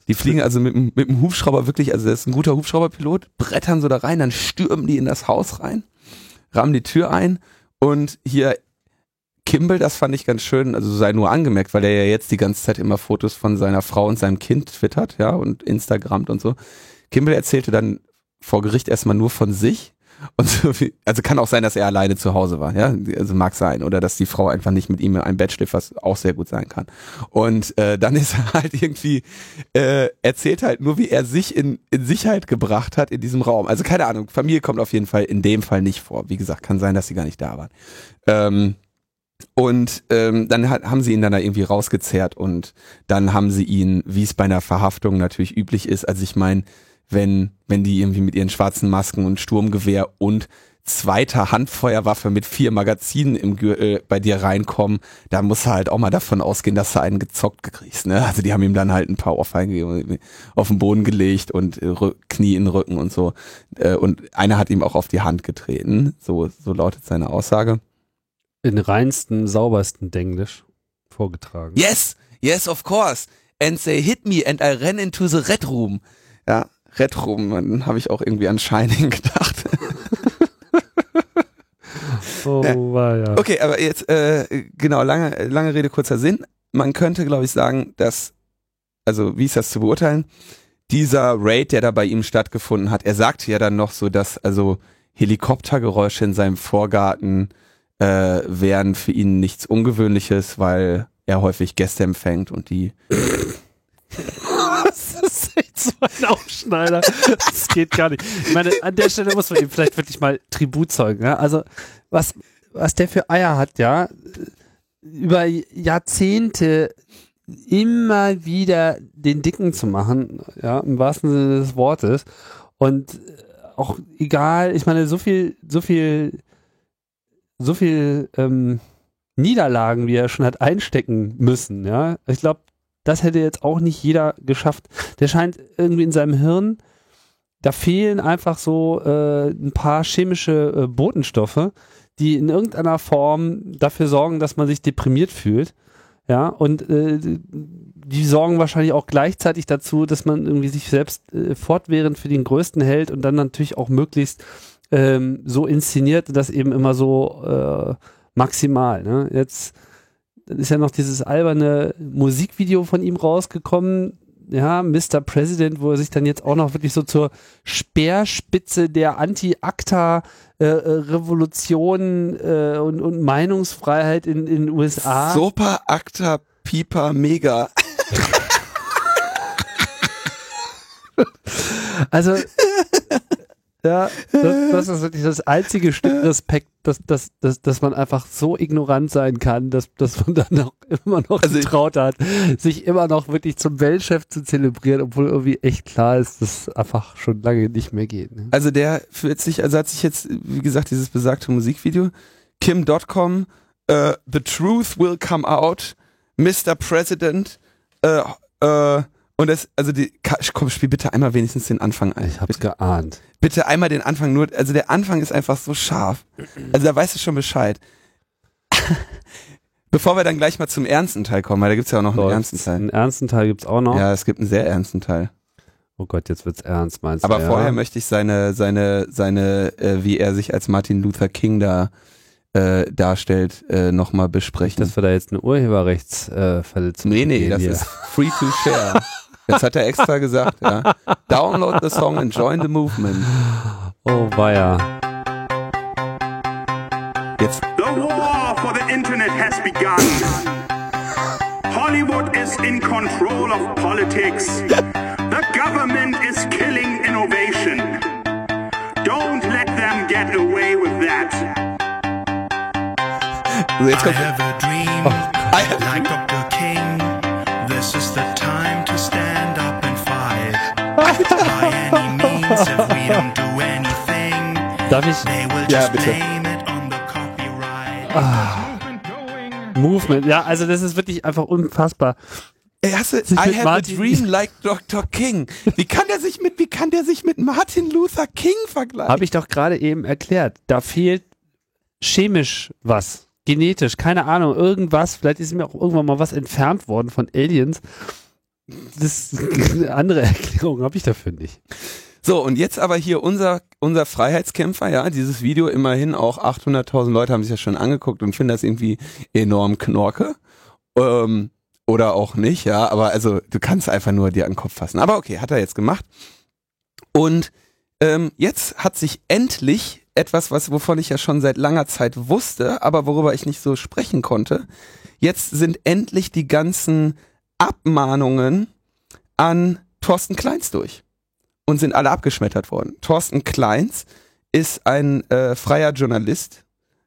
die fliegen also mit, dem- mit dem Hubschrauber wirklich, also das ist ein guter Hubschrauberpilot, brettern so da rein, dann stürmen die in das Haus rein, rammen die Tür ein und hier Kimball, das fand ich ganz schön, also sei nur angemerkt, weil er ja jetzt die ganze Zeit immer Fotos von seiner Frau und seinem Kind twittert, ja, und Instagramt und so. Kimball erzählte dann vor Gericht erstmal nur von sich. Und so wie, also kann auch sein, dass er alleine zu Hause war, ja, also mag sein, oder dass die Frau einfach nicht mit ihm in einem Bett schläft, was auch sehr gut sein kann. Und äh, dann ist er halt irgendwie äh, erzählt halt nur, wie er sich in, in Sicherheit gebracht hat in diesem Raum. Also keine Ahnung, Familie kommt auf jeden Fall in dem Fall nicht vor. Wie gesagt, kann sein, dass sie gar nicht da waren. Ähm, und ähm, dann hat, haben sie ihn dann da irgendwie rausgezerrt und dann haben sie ihn, wie es bei einer Verhaftung natürlich üblich ist, also ich meine, wenn, wenn die irgendwie mit ihren schwarzen Masken und Sturmgewehr und zweiter Handfeuerwaffe mit vier Magazinen im Gürtel bei dir reinkommen, da muss er halt auch mal davon ausgehen, dass du einen gezockt kriegst. Ne? Also die haben ihm dann halt ein paar Ohrfeigen auf den Boden gelegt und äh, Knie in den Rücken und so. Äh, Und einer hat ihm auch auf die Hand getreten. So, so lautet seine Aussage. In reinsten, saubersten Denglisch vorgetragen. Yes, yes, of course. And they hit me and I ran into the Red Room. Ja, Red Room, dann habe ich auch irgendwie an Shining (laughs) gedacht. Oh, war ja. Okay, aber jetzt, äh, genau, lange, lange Rede, kurzer Sinn. Man könnte, glaube ich, sagen, dass also wie ist das zu beurteilen? Dieser Raid, der da bei ihm stattgefunden hat, er sagte ja dann noch so, dass also Helikoptergeräusche in seinem Vorgarten äh, wären für ihn nichts Ungewöhnliches, weil er häufig Gäste empfängt und die das ist echt so ein Aufschneider. Das geht gar nicht. Ich meine, an der Stelle muss man ihm vielleicht wirklich mal Tribut zeugen. Ja? Also, was, was der für Eier hat, ja, über Jahrzehnte immer wieder den Dicken zu machen, ja, im wahrsten Sinne des Wortes. Und auch egal, ich meine, so viel, so viel, so viel ähm, Niederlagen, wie er schon hat einstecken müssen, ja. Ich glaube, das hätte jetzt auch nicht jeder geschafft. Der scheint irgendwie in seinem Hirn, da fehlen einfach so äh, ein paar chemische äh, Botenstoffe, die in irgendeiner Form dafür sorgen, dass man sich deprimiert fühlt. Ja, und äh, die sorgen wahrscheinlich auch gleichzeitig dazu, dass man irgendwie sich selbst äh, fortwährend für den Größten hält und dann natürlich auch möglichst ähm, so inszeniert, dass eben immer so äh, maximal. Ne? Jetzt ist ja noch dieses alberne Musikvideo von ihm rausgekommen, ja, Mr. President, wo er sich dann jetzt auch noch wirklich so zur Speerspitze der Anti-ACTA-Revolution äh, äh, und, und Meinungsfreiheit in den USA. Super ACTA Pipa Mega. also ja, das, das, ist wirklich das einzige Stück Respekt, dass, dass, dass, dass man einfach so ignorant sein kann, dass, dass man dann auch immer noch also getraut hat, sich immer noch wirklich zum Weltchef zu zelebrieren, obwohl irgendwie echt klar ist, dass es einfach schon lange nicht mehr geht. Ne? Also der fühlt sich, also hat sich jetzt, wie gesagt, dieses besagte Musikvideo, Kim.com, uh, The Truth Will Come Out, Mr. President, uh, uh, und das, also die, komm, spiel bitte einmal wenigstens den Anfang ein. Ich hab's bitte. geahnt. Bitte einmal den Anfang nur, also der Anfang ist einfach so scharf. Also da weißt du schon Bescheid. (laughs) Bevor wir dann gleich mal zum ernsten Teil kommen, weil da gibt's ja auch noch einen ernsten Teil. Einen ernsten Teil gibt's auch noch. Ja, es gibt einen sehr ernsten Teil. Oh Gott, jetzt wird's ernst, meinst du? Aber ja? vorher möchte ich seine, seine, seine, äh, wie er sich als Martin Luther King da äh, darstellt, äh, nochmal besprechen. Dass wir da jetzt eine Urheberrechtsverletzung äh, Nee, nee, das hier. ist free to share. (laughs) Jetzt hat er extra gesagt, ja. Download the song and join the movement. Oh, weia. Jetzt. The war for the internet has begun. Hollywood is in control of politics. The government is killing innovation. Don't let them get away with that. Jetzt kommt I have a dream, oh, I have like Dr. Darf ich? they will Ja, just bitte. blame it on the copyright. Movement. Ja, also das ist wirklich einfach unfassbar. Ey, hast du, Sich I have Martin- a dream like Dr. King. Wie kann der sich mit, wie kann der sich mit Martin Luther King vergleichen? Habe ich doch gerade eben erklärt. Da fehlt chemisch was. Genetisch, keine Ahnung, irgendwas. Vielleicht ist mir auch irgendwann mal was entfernt worden von Aliens. Das eine andere (laughs) Erklärung habe ich dafür nicht. So, und jetzt aber hier unser, unser Freiheitskämpfer, ja, dieses Video immerhin auch 800.000 Leute haben sich das schon angeguckt und finden das irgendwie enorm knorke. Ähm, oder auch nicht, ja, aber also du kannst einfach nur dir an den Kopf fassen. Aber okay, hat er jetzt gemacht. Und ähm, jetzt hat sich endlich etwas, was wovon ich ja schon seit langer Zeit wusste, aber worüber ich nicht so sprechen konnte. Jetzt sind endlich die ganzen Abmahnungen an Thorsten Kleins durch und sind alle abgeschmettert worden. Thorsten Kleins ist ein äh, freier Journalist,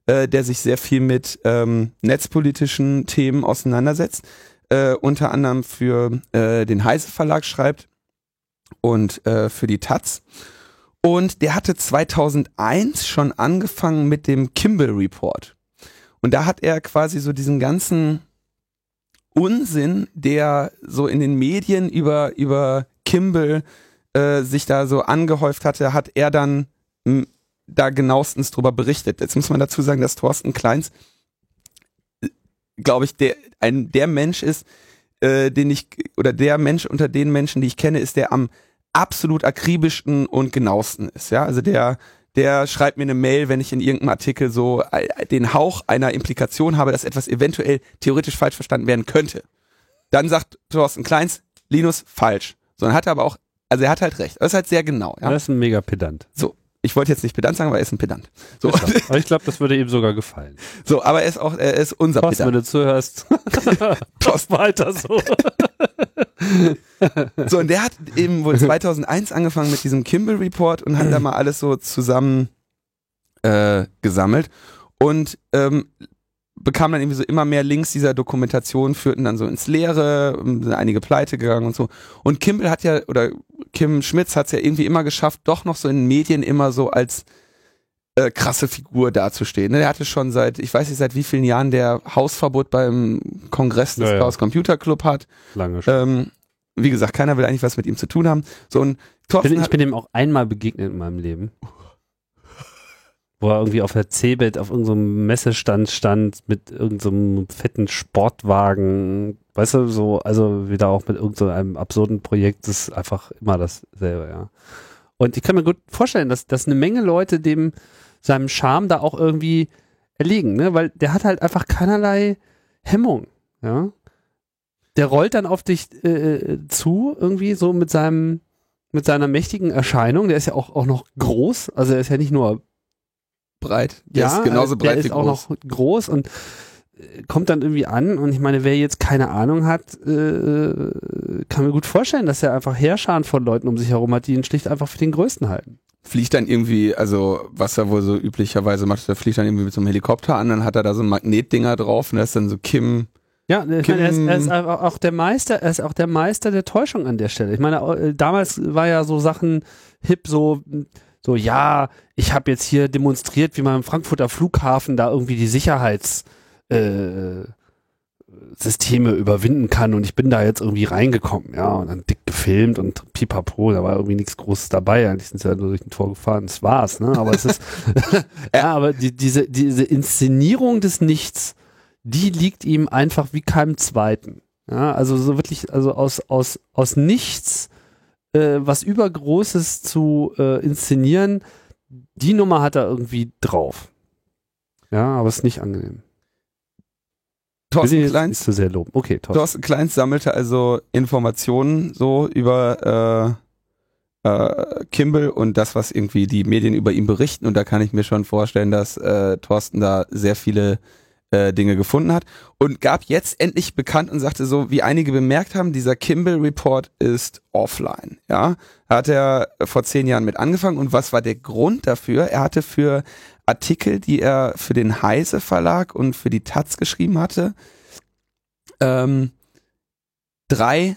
äh, der sich sehr viel mit ähm, netzpolitischen Themen auseinandersetzt, äh, unter anderem für äh, den Heise Verlag schreibt und äh, für die Taz. Und der hatte 2001 schon angefangen mit dem Kimball Report. Und da hat er quasi so diesen ganzen Unsinn, der so in den Medien über, über Kimball äh, sich da so angehäuft hatte, hat er dann m, da genauestens drüber berichtet. Jetzt muss man dazu sagen, dass Thorsten Kleins, glaube ich, der, ein, der Mensch ist, äh, den ich, oder der Mensch unter den Menschen, die ich kenne, ist der am absolut akribischsten und genauesten ist. Ja, also der, der schreibt mir eine Mail, wenn ich in irgendeinem Artikel so äh, den Hauch einer Implikation habe, dass etwas eventuell theoretisch falsch verstanden werden könnte. Dann sagt Thorsten Kleins, Linus, falsch. Sondern hat er aber auch, also er hat halt recht. Er ist halt sehr genau. Ja? Das ist ein mega Pedant. So, ich wollte jetzt nicht pedant sagen, aber er ist ein Pedant. So, er. (laughs) Aber ich glaube, das würde ihm sogar gefallen. so aber er ist auch, er ist unser wenn Pedant. du zuhörst, (laughs) top (laughs) weiter so. So, und der hat eben wohl 2001 angefangen mit diesem Kimball Report und hat da mal alles so zusammen äh, gesammelt und ähm, bekam dann irgendwie so immer mehr Links dieser Dokumentation, führten dann so ins Leere, sind einige pleite gegangen und so. Und Kimball hat ja, oder Kim Schmitz hat es ja irgendwie immer geschafft, doch noch so in Medien immer so als äh, krasse Figur dazustehen. Ne? Der hatte schon seit, ich weiß nicht seit wie vielen Jahren der Hausverbot beim Kongress des Ja, ja. Chaos Computer Club hat. Lange schon. Ähm, wie gesagt, keiner will eigentlich was mit ihm zu tun haben. So ein Thorsten bin, ich bin ihm auch einmal begegnet in meinem Leben. Wo er irgendwie auf der Cebit auf irgendeinem Messestand stand mit irgendeinem fetten Sportwagen. Weißt du, so, also wieder auch mit irgendeinem absurden Projekt. Das ist einfach immer dasselbe, ja. Und ich kann mir gut vorstellen, dass, dass eine Menge Leute dem seinem Charme da auch irgendwie erliegen, ne? Weil der hat halt einfach keinerlei Hemmung, ja. Der rollt dann auf dich äh, zu, irgendwie so mit seinem, mit seiner mächtigen Erscheinung. Der ist ja auch, auch noch groß, also er ist ja nicht nur breit. Der ja, ist genauso äh, der breit wie ist auch groß. noch groß und äh, kommt dann irgendwie an und ich meine, wer jetzt keine Ahnung hat, äh, kann mir gut vorstellen, dass er einfach Heerscharen von Leuten um sich herum hat, die ihn schlicht einfach für den Größten halten. Fliegt dann irgendwie, also was er wohl so üblicherweise macht, der fliegt dann irgendwie mit so einem Helikopter an, dann hat er da so Magnetdinger drauf und da ist dann so Kim. Ja, ich Kim- meine, er, ist, er ist auch der Meister, er ist auch der Meister der Täuschung an der Stelle. Ich meine, äh, damals war ja so Sachen hip, so, so ja, ich habe jetzt hier demonstriert, wie man im Frankfurter Flughafen da irgendwie die Sicherheits äh, Systeme überwinden kann. Und ich bin da jetzt irgendwie reingekommen, ja, und dann dick gefilmt und pipapo, da war irgendwie nichts Großes dabei, eigentlich sind sie ja nur durch ein Tor gefahren, das war's, ne, aber es ist, (laughs) ja, aber die, diese, diese Inszenierung des Nichts, die liegt ihm einfach wie keinem Zweiten, ja, also so wirklich, also aus, aus, aus nichts äh, was Übergroßes zu äh, inszenieren, die Nummer hat er irgendwie drauf. Ja, aber ist nicht angenehm. Thorsten Kleins, nicht zu sehr loben. Okay, Thorsten. Thorsten Kleins sammelte also Informationen so über äh, äh, Kimball und das, was irgendwie die Medien über ihn berichten. Und da kann ich mir schon vorstellen, dass äh, Thorsten da sehr viele äh, Dinge gefunden hat und gab jetzt endlich bekannt und sagte so, wie einige bemerkt haben, dieser Kimball Report ist offline. Ja, hat er vor zehn Jahren mit angefangen und was war der Grund dafür? Er hatte für Artikel, die er für den Heise Verlag und für die Taz geschrieben hatte, ähm, drei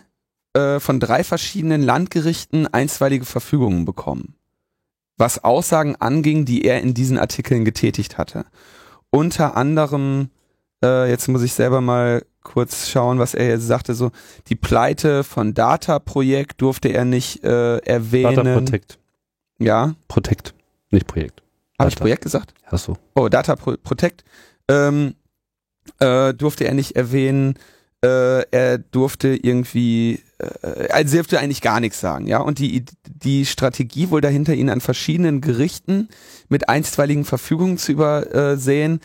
äh, von drei verschiedenen Landgerichten einstweilige Verfügungen bekommen, was Aussagen anging, die er in diesen Artikeln getätigt hatte. Unter anderem, äh, jetzt muss ich selber mal kurz schauen, was er jetzt sagte, so die Pleite von Data Projekt durfte er nicht äh, erwähnen. Data Protect. Ja, Protect, nicht Projekt. habe ich. Projekt gesagt? Hast du. Oh, Data Pro Protect ähm, äh, durfte er nicht erwähnen. Äh, er durfte irgendwie, äh, also er durfte eigentlich gar nichts sagen, ja. Und die die Strategie wohl dahinter, ihn an verschiedenen Gerichten mit einstweiligen Verfügungen zu übersehen,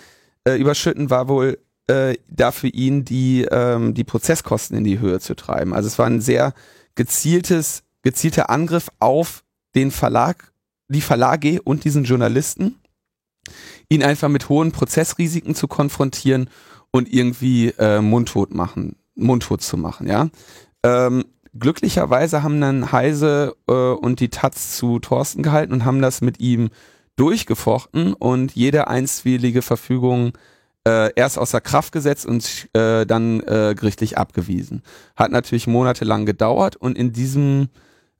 äh, überschütten, war wohl äh, da für ihn die ähm, die Prozesskosten in die Höhe zu treiben. Also es war ein sehr gezieltes gezielter Angriff auf den Verlag, die Verlage und diesen Journalisten ihn einfach mit hohen Prozessrisiken zu konfrontieren und irgendwie äh, mundtot machen, mundtot zu machen, ja. Ähm, glücklicherweise haben dann Heise äh, und die Taz zu Thorsten gehalten und haben das mit ihm durchgefochten und jede einstweilige Verfügung äh, erst außer Kraft gesetzt und äh, dann äh, gerichtlich abgewiesen. Hat natürlich monatelang gedauert und in diesem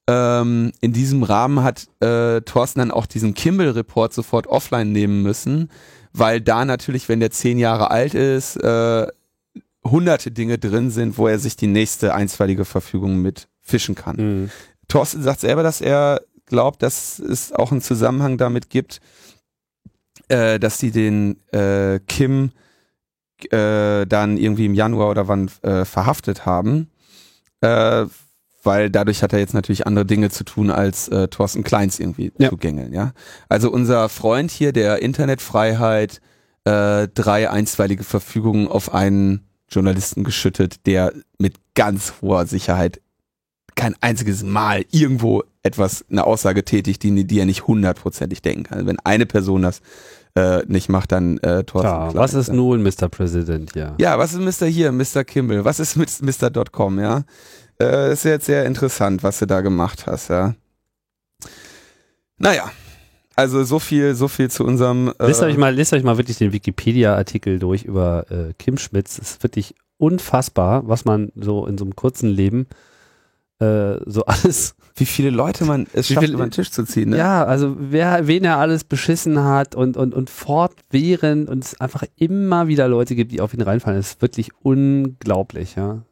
ähm, in diesem Rahmen hat äh, Thorsten dann auch diesen Kimball-Report sofort offline nehmen müssen, weil da natürlich, wenn der zehn Jahre alt ist, äh, hunderte Dinge drin sind, wo er sich die nächste einstweilige Verfügung mit fischen kann. Mhm. Thorsten sagt selber, dass er glaubt, dass es auch einen Zusammenhang damit gibt, äh, dass sie den äh, Kim äh, dann irgendwie im Januar oder wann äh, verhaftet haben, äh, weil dadurch hat er jetzt natürlich andere Dinge zu tun, als äh, Thorsten Kleins irgendwie Ja. zu gängeln. Ja? Also unser Freund hier, der Internetfreiheit, äh, drei einstweilige Verfügungen auf einen Journalisten geschüttet, der mit ganz hoher Sicherheit kein einziges Mal irgendwo etwas, eine Aussage tätigt, die, die er nicht hundertprozentig denken kann. Also wenn eine Person das äh, nicht macht, dann äh, Thorsten Ja, Klein. was ist nun, Mr. President, ja. Ja, was ist Mr. hier, Mr. Kimball? Was ist mit Mr. .com, ja? Äh, ist jetzt sehr interessant, was du da gemacht hast, ja. Naja, also so viel, so viel zu unserem. Äh, Lest euch mal, lest euch mal wirklich den Wikipedia-Artikel durch über äh, Kim Schmitz. Es ist wirklich unfassbar, was man so in so einem kurzen Leben äh, so alles. (laughs) wie viele Leute man es schafft, viel- über den Tisch zu ziehen, ne? Ja, also wer, wen er alles beschissen hat und, und, und fortwährend und es einfach immer wieder Leute gibt, die auf ihn reinfallen. Das ist wirklich unglaublich, ja.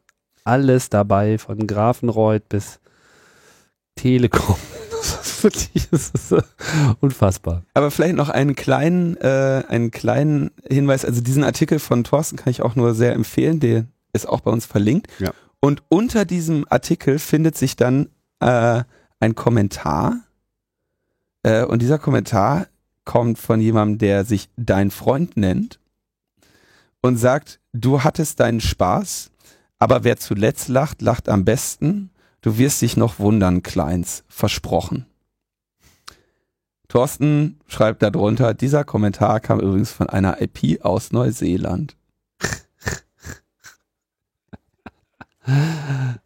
Alles dabei, von Grafenreuth bis Telekom. (laughs) Das ist wirklich das ist, äh, unfassbar. Aber vielleicht noch einen kleinen, äh, einen kleinen Hinweis. Also diesen Artikel von Thorsten kann ich auch nur sehr empfehlen. Der ist auch bei uns verlinkt. Ja. Und unter diesem Artikel findet sich dann äh, ein Kommentar. Äh, und dieser Kommentar kommt von jemandem, der sich dein Freund nennt und sagt, du hattest deinen Spaß, aber wer zuletzt lacht, lacht am besten. Du wirst dich noch wundern, Kleins. Versprochen. Thorsten schreibt darunter, dieser Kommentar kam übrigens von einer IP aus Neuseeland.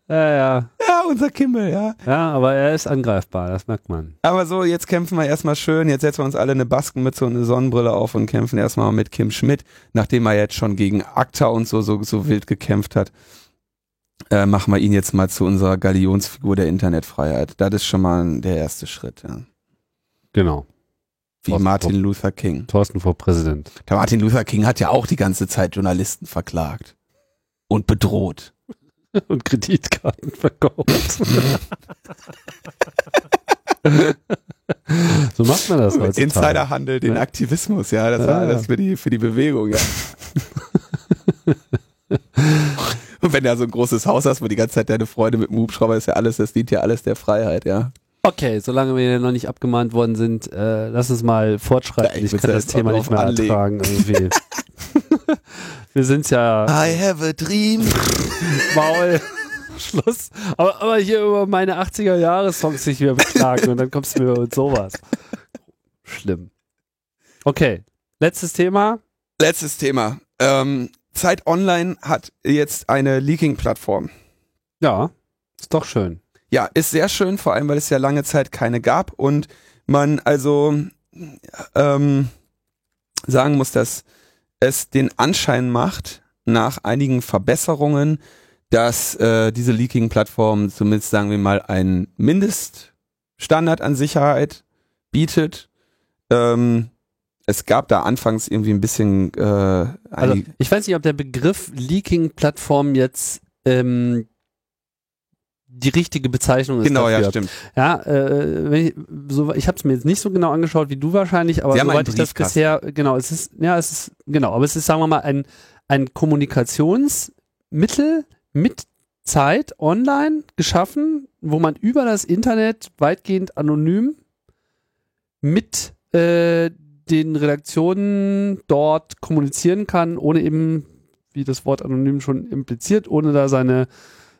Ja, ja. Ja, unser Kimmel, ja. Ja, aber er ist angreifbar, das merkt man. Aber so, jetzt kämpfen wir erstmal schön, jetzt setzen wir uns alle eine Baskenmütze und eine Sonnenbrille auf und kämpfen erstmal mit Kim Schmidt, nachdem er jetzt schon gegen ACTA und so, so, so wild gekämpft hat. Äh, machen wir ihn jetzt mal zu unserer Galionsfigur der Internetfreiheit. Das ist schon mal der erste Schritt, ja. Genau. Wie Thorsten Martin vor- Luther King. Thorsten vor Präsident. Der Martin Luther King hat ja auch die ganze Zeit Journalisten verklagt. Und bedroht. (laughs) Und Kreditkarten verkauft. (laughs) so macht man das heutzutage. Insiderhandel, den. Aktivismus, ja, das war alles ja. für die, für die Bewegung, ja. (laughs) Und (laughs) wenn du ja so ein großes Haus hast, wo die ganze Zeit deine Freunde mit dem Hubschrauber ist ja alles, das dient ja alles der Freiheit, ja. Okay, solange wir noch nicht abgemahnt worden sind, äh, lass uns mal fortschreiten. Ja, ich ich kann das Thema nicht mehr anlegen. ertragen irgendwie. (laughs) wir sind's ja I have a dream. (laughs) Maul. Schluss. Aber, aber hier über meine 80er Jahre Songs sich wieder beklagen und dann kommst du mir mit sowas. Schlimm. Okay, letztes Thema. Letztes Thema. Ähm, Zeit Online hat jetzt eine Leaking-Plattform. Ja, ist doch schön. Ja, ist sehr schön, vor allem weil es ja lange Zeit keine gab und man also ähm, sagen muss, dass es den Anschein macht, nach einigen Verbesserungen, dass äh, diese Leaking-Plattform zumindest, sagen wir mal, einen Mindeststandard an Sicherheit bietet. Ähm, es gab da anfangs irgendwie ein bisschen äh, Also ich weiß nicht, ob der Begriff Leaking-Plattform jetzt ähm, die richtige Bezeichnung ist genau, ja, dafür. stimmt. Ja, äh, ich, so, ich habe es mir jetzt nicht so genau angeschaut wie du wahrscheinlich, aber soweit ich das bisher, genau, es ist, ja, es ist, genau, aber es ist, sagen wir mal, ein, ein Kommunikationsmittel mit Zeit online geschaffen, wo man über das Internet weitgehend anonym mit äh, den Redaktionen dort kommunizieren kann, ohne eben, wie das Wort anonym schon impliziert, ohne da seine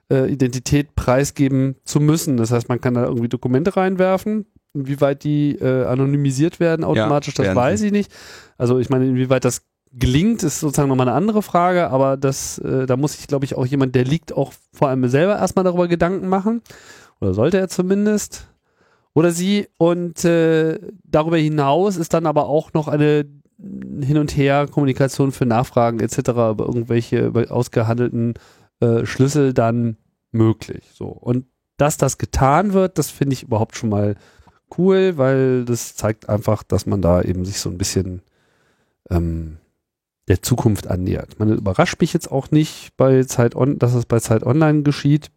äh, Identität preisgeben zu müssen. Das heißt, man kann da irgendwie Dokumente reinwerfen. Inwieweit die äh, anonymisiert werden automatisch, das werden weiß ich nicht. Also ich meine, inwieweit das gelingt, ist sozusagen nochmal eine andere Frage, aber das, äh, da muss sich, glaube ich, auch jemand, der liegt, auch vor allem selber erstmal darüber Gedanken machen. Oder sollte er zumindest. Oder sie. Und äh, darüber hinaus ist dann aber auch noch eine Hin- und Her-Kommunikation für Nachfragen etc. über irgendwelche über ausgehandelten äh, Schlüssel dann möglich. So. Und dass das getan wird, das finde ich überhaupt schon mal cool, weil das zeigt einfach, dass man da eben sich so ein bisschen ähm, der Zukunft annähert. Man überrascht mich jetzt auch nicht bei Zeit on, dass es bei Zeit Online geschieht,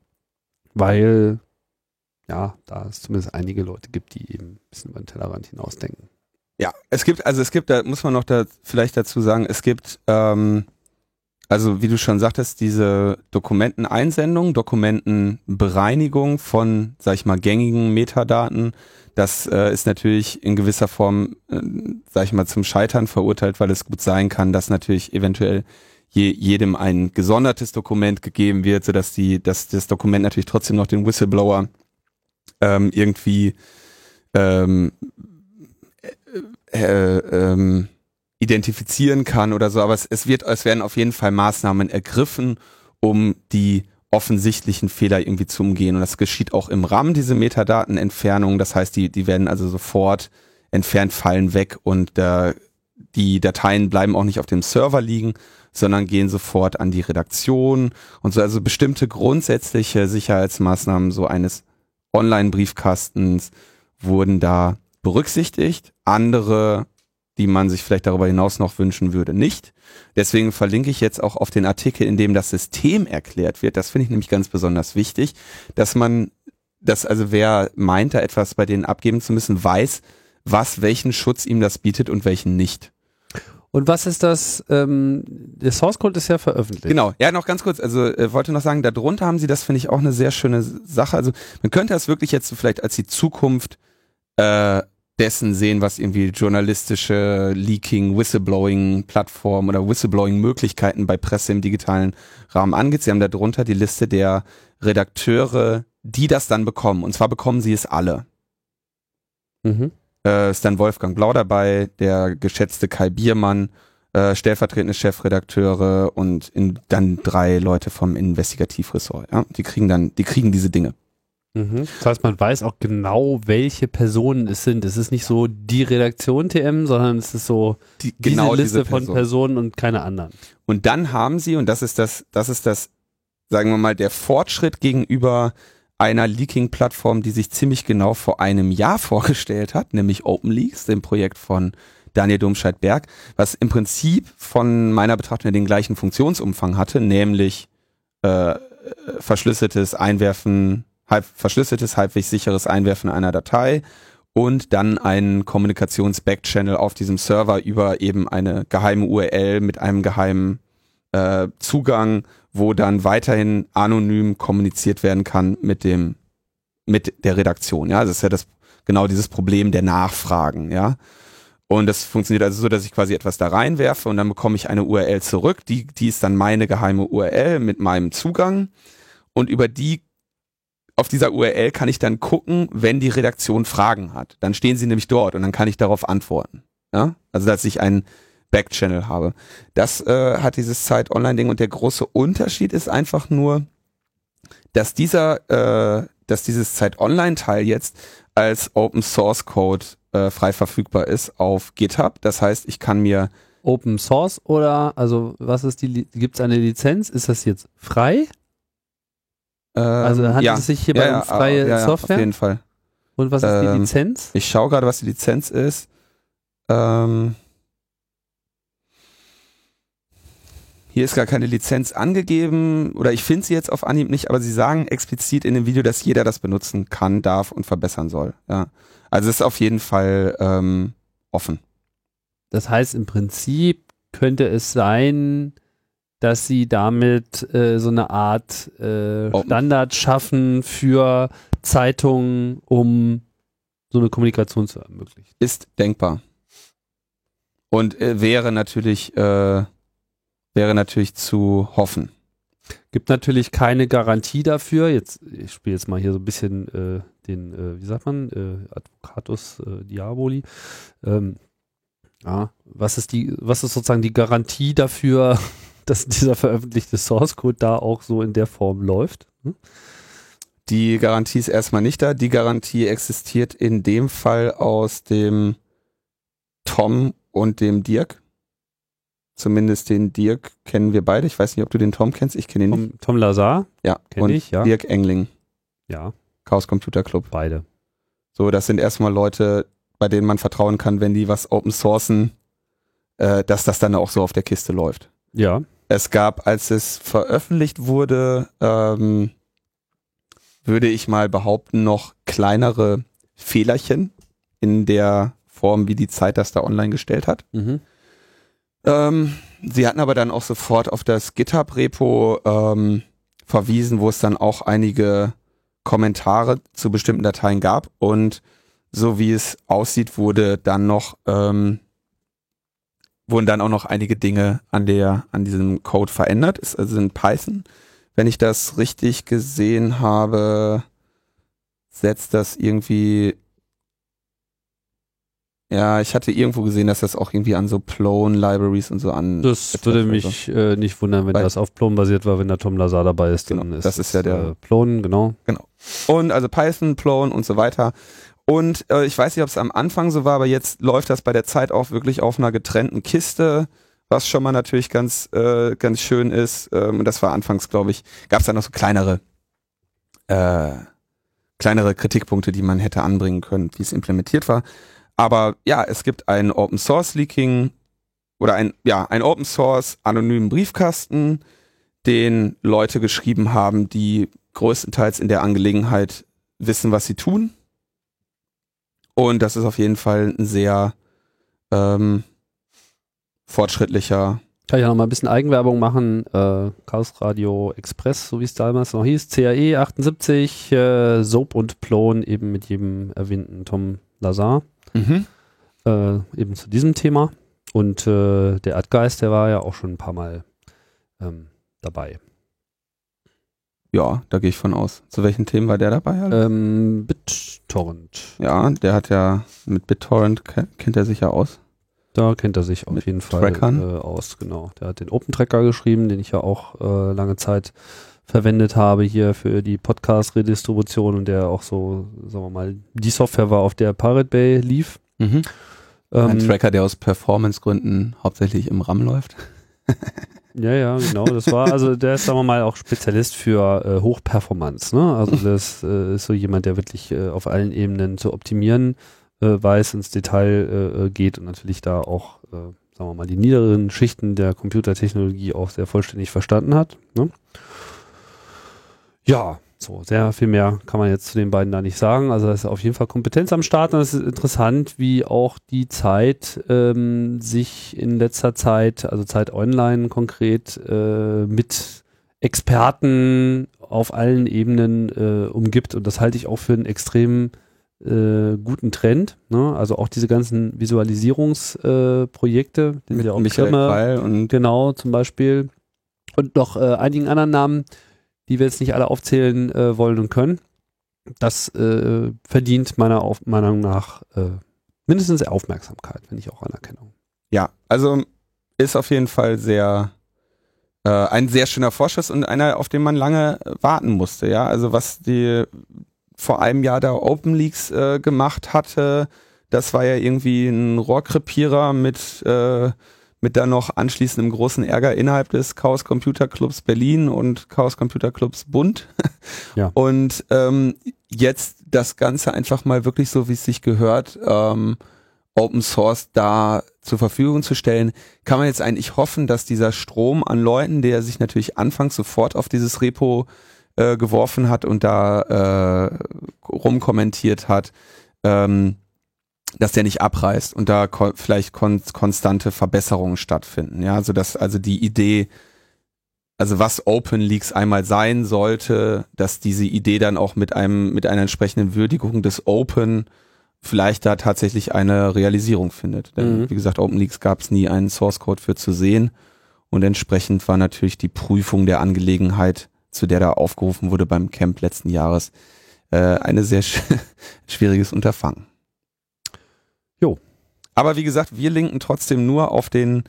weil ja, da es zumindest einige Leute gibt, die eben ein bisschen über den Tellerrand hinausdenken. Ja, es gibt, also es gibt, da muss man noch da vielleicht dazu sagen, es gibt, ähm, also wie du schon sagtest, diese Dokumenteneinsendung, Dokumentenbereinigung von, sag ich mal, gängigen Metadaten, das äh, ist natürlich in gewisser Form, äh, sag ich mal, zum Scheitern verurteilt, weil es gut sein kann, dass natürlich eventuell je, jedem ein gesondertes Dokument gegeben wird, sodass die, dass das Dokument natürlich trotzdem noch den Whistleblower ähm, irgendwie ähm, äh, äh, ähm, identifizieren kann oder so, aber es, es wird, es werden auf jeden Fall Maßnahmen ergriffen, um die offensichtlichen Fehler irgendwie zu umgehen. Und das geschieht auch im RAM, diese Metadatenentfernung. Das heißt, die, die werden also sofort entfernt, fallen weg und äh, die Dateien bleiben auch nicht auf dem Server liegen, sondern gehen sofort an die Redaktion und so. Also bestimmte grundsätzliche Sicherheitsmaßnahmen so eines Online-Briefkastens wurden da berücksichtigt. Andere, die man sich vielleicht darüber hinaus noch wünschen würde, nicht. Deswegen verlinke ich jetzt auch auf den Artikel, in dem das System erklärt wird. Das finde ich nämlich ganz besonders wichtig, dass man, dass also wer meint, da etwas bei denen abgeben zu müssen, weiß, was, welchen Schutz ihm das bietet und welchen nicht. Und was ist das? Ähm, der Source Code ist ja veröffentlicht. Genau, ja, noch ganz kurz, also äh, wollte noch sagen, darunter haben sie, das finde ich auch eine sehr schöne Sache. Also man könnte das wirklich jetzt so vielleicht als die Zukunft äh, dessen sehen, was irgendwie journalistische Leaking, Whistleblowing-Plattformen oder Whistleblowing-Möglichkeiten bei Presse im digitalen Rahmen angeht. Sie haben darunter die Liste der Redakteure, die das dann bekommen. Und zwar bekommen sie es alle. Mhm. Äh, ist dann Wolfgang Blau dabei, der geschätzte Kai Biermann, äh, stellvertretende Chefredakteure und in, dann drei Leute vom Investigativressort. Ja? Die kriegen dann, die kriegen diese Dinge. Mhm. Das heißt, man weiß auch genau, welche Personen es sind. Es ist nicht so die Redaktion TM, sondern es ist so Die, diese genau Liste diese von Person. Personen und keine anderen. Und dann haben sie, und das ist das, das ist das, sagen wir mal, der Fortschritt gegenüber einer Leaking-Plattform, die sich ziemlich genau vor einem Jahr (laughs) vorgestellt hat, nämlich OpenLeaks, dem Projekt von Daniel Domscheit-Berg, was im Prinzip von meiner Betrachtung den gleichen Funktionsumfang hatte, nämlich äh, verschlüsseltes Einwerfen, halb, verschlüsseltes, halbwegs sicheres Einwerfen einer Datei und dann einen Kommunikations-Backchannel auf diesem Server über eben eine geheime URL mit einem geheimen äh, Zugang, wo dann weiterhin anonym kommuniziert werden kann mit dem mit der Redaktion. Ja, das ist ja das genau dieses Problem der Nachfragen. Ja, und das funktioniert also so, dass ich quasi etwas da reinwerfe und dann bekomme ich eine URL zurück. Die die ist dann meine geheime URL mit meinem Zugang und über die auf dieser URL kann ich dann gucken, wenn die Redaktion Fragen hat. Dann stehen sie nämlich dort und dann kann ich darauf antworten. Ja? Also dass ich einen Backchannel habe. Das äh, hat dieses Zeit Online-Ding und der große Unterschied ist einfach nur, dass dieser, äh, dass dieses Zeit Online-Teil jetzt als Open Source Code äh, frei verfügbar ist auf GitHub. Das heißt, ich kann mir Open Source oder, also was ist die, gibt es eine Lizenz? Ist das jetzt frei? ähm, Also handelt ja, es sich hierbei ja, ja, um freie ja, ja, Software? Auf jeden Fall. Und was ist die Ähm, Lizenz? Ich schaue gerade, was die Lizenz ist. Ähm, hier ist gar keine Lizenz angegeben oder ich finde sie jetzt auf Anhieb nicht, aber sie sagen explizit in dem Video, dass jeder das benutzen kann, darf und verbessern soll. Ja. Also es ist auf jeden Fall ähm, offen. Das heißt, im Prinzip könnte es sein, dass sie damit äh, so eine Art äh. Standard schaffen für Zeitungen, um so eine Kommunikation zu ermöglichen. Ist denkbar. Und äh, wäre natürlich äh, wäre natürlich zu hoffen. Gibt natürlich keine Garantie dafür. Jetzt, ich spiele jetzt mal hier so ein bisschen äh, den, äh, wie sagt man, äh, Advocatus äh, Diaboli. Ähm, ja, was ist die, was ist sozusagen die Garantie dafür, (laughs) dass dieser veröffentlichte Source Code da auch so in der Form läuft? Hm? Die Garantie ist erstmal nicht da. Die Garantie existiert in dem Fall aus dem Tom und dem Dirk. Zumindest den Dirk kennen wir beide. Ich weiß nicht, ob du den Tom kennst. Ich kenne ihn nicht. Tom, Tom Lazar, Ja, kenn und ich, ja. Dirk Engling, Ja, Chaos Computer Club. beide. So, das sind erstmal Leute, bei denen man vertrauen kann, wenn die was open sourcen, äh, dass das dann auch so auf der Kiste läuft. Ja. Es gab, als es veröffentlicht wurde, ähm, würde ich mal behaupten, noch kleinere Fehlerchen in der Form, wie die Zeit das da online gestellt hat. Mhm. Ähm, sie hatten aber dann auch sofort auf das GitHub-Repo ähm, verwiesen, wo es dann auch einige Kommentare zu bestimmten Dateien gab und so wie es aussieht, wurde dann noch ähm, wurden dann auch noch einige Dinge an der, an diesem Code verändert. Ist also in Python. Wenn ich das richtig gesehen habe, setzt das irgendwie ja, ich hatte irgendwo gesehen, dass das auch irgendwie an so Plone Libraries und so an. Das würde mich äh, nicht wundern, wenn Weil- das auf Plone basiert war, wenn da Tom Lazar dabei ist. Genau, dann ist das ist ja der- Äh, Plone, genau. Und also Python, Plone und so weiter. Und äh, ich weiß nicht, ob es am Anfang so war, aber jetzt läuft das bei der Zeit auch wirklich auf einer getrennten Kiste, was schon mal natürlich ganz, äh, ganz schön ist. Ähm, und das war anfangs, glaube ich, gab es da noch so kleinere, äh, kleinere Kritikpunkte, die man hätte anbringen können, wie es implementiert war. Aber ja, es gibt ein Open Source Leaking oder ein, ja, ein Open Source anonymen Briefkasten, den Leute geschrieben haben, die größtenteils in der Angelegenheit wissen, was sie tun. Und das ist auf jeden Fall ein sehr ähm, fortschrittlicher. Kann ich ja noch mal ein bisschen Eigenwerbung machen. Äh, Chaos Radio Express, so wie es damals noch hieß. CAE 78, äh, Soap und Plone, eben mit jedem erwähnten Tom Lazar. Äh, eben zu diesem Thema. Und äh, der Erdgeist, der war ja auch schon ein paar Mal ähm, dabei. Ja, da gehe ich von aus. Zu welchen Themen war der dabei? Ähm, BitTorrent. Ja, der hat ja mit BitTorrent ke- kennt er sich ja aus. Da kennt er sich auf Mit jeden Fall äh, aus, genau. Der hat den Open Tracker geschrieben, den ich ja auch äh, lange Zeit verwendet habe hier für die Podcast-Redistribution und der auch so, sagen wir mal, die Software war, auf der Pirate Bay lief. Ein Ähm, Tracker, der aus Performance-Gründen hauptsächlich im RAM läuft. (laughs) Ja, ja, genau. Das war, also der ist, sagen wir mal, auch Spezialist für äh, Hochperformance. Ne? Also das äh, ist so jemand, der wirklich äh, auf allen Ebenen zu optimieren äh, weiß, ins Detail äh, äh, geht und natürlich da auch, sagen wir mal, die niederen Schichten der Computertechnologie auch sehr vollständig verstanden hat. Ne? Ja, so, sehr viel mehr kann man jetzt zu den beiden da nicht sagen. Also da ist auf jeden Fall Kompetenz am Start und es ist interessant, wie auch die Zeit ähm, sich in letzter Zeit, also Zeit Online konkret, äh, mit Experten auf allen Ebenen äh, umgibt. Und das halte ich auch für einen extrem äh, guten Trend. Ne? Also auch diese ganzen Visualisierungsprojekte, äh, Mit wir auch Michael Kreil und Genau, zum Beispiel. Und noch äh, einigen anderen Namen, die wir jetzt nicht alle aufzählen äh, wollen und können. Das äh, verdient meiner auf Meinung nach äh, mindestens Aufmerksamkeit, wenn nicht auch Anerkennung. Ja, also ist auf jeden Fall sehr äh, ein sehr schöner Vorschuss und einer, auf den man lange warten musste. Ja, also was die vor einem Jahr da Open Leagues äh, gemacht hatte, das war ja irgendwie ein Rohrkrepierer mit äh, mit dann noch anschließendem großen Ärger innerhalb des Chaos Computer Clubs Berlin und Chaos Computer Clubs Bund. Ja. (laughs) Und ähm, jetzt das Ganze einfach mal wirklich so, wie es sich gehört, ähm, Open Source da zur Verfügung zu stellen, kann man jetzt eigentlich hoffen, dass dieser Strom an Leuten, der sich natürlich anfangs sofort auf dieses Repo äh, geworfen hat und da äh, rumkommentiert hat, ähm, dass der nicht abreißt und da ko vielleicht kon konstante Verbesserungen stattfinden. Ja, also dass also die Idee, also was Open Leaks einmal sein sollte, dass diese Idee dann auch mit einem mit einer entsprechenden Würdigung des Open vielleicht da tatsächlich eine Realisierung findet. Denn Mhm. wie gesagt, Open Leaks gab es nie einen Source Code für zu sehen und entsprechend war natürlich die Prüfung der Angelegenheit, zu der da aufgerufen wurde beim Camp letzten Jahres, äh, eine sehr sch (laughs) schwieriges Unterfangen. Aber wie gesagt, wir linken trotzdem nur auf den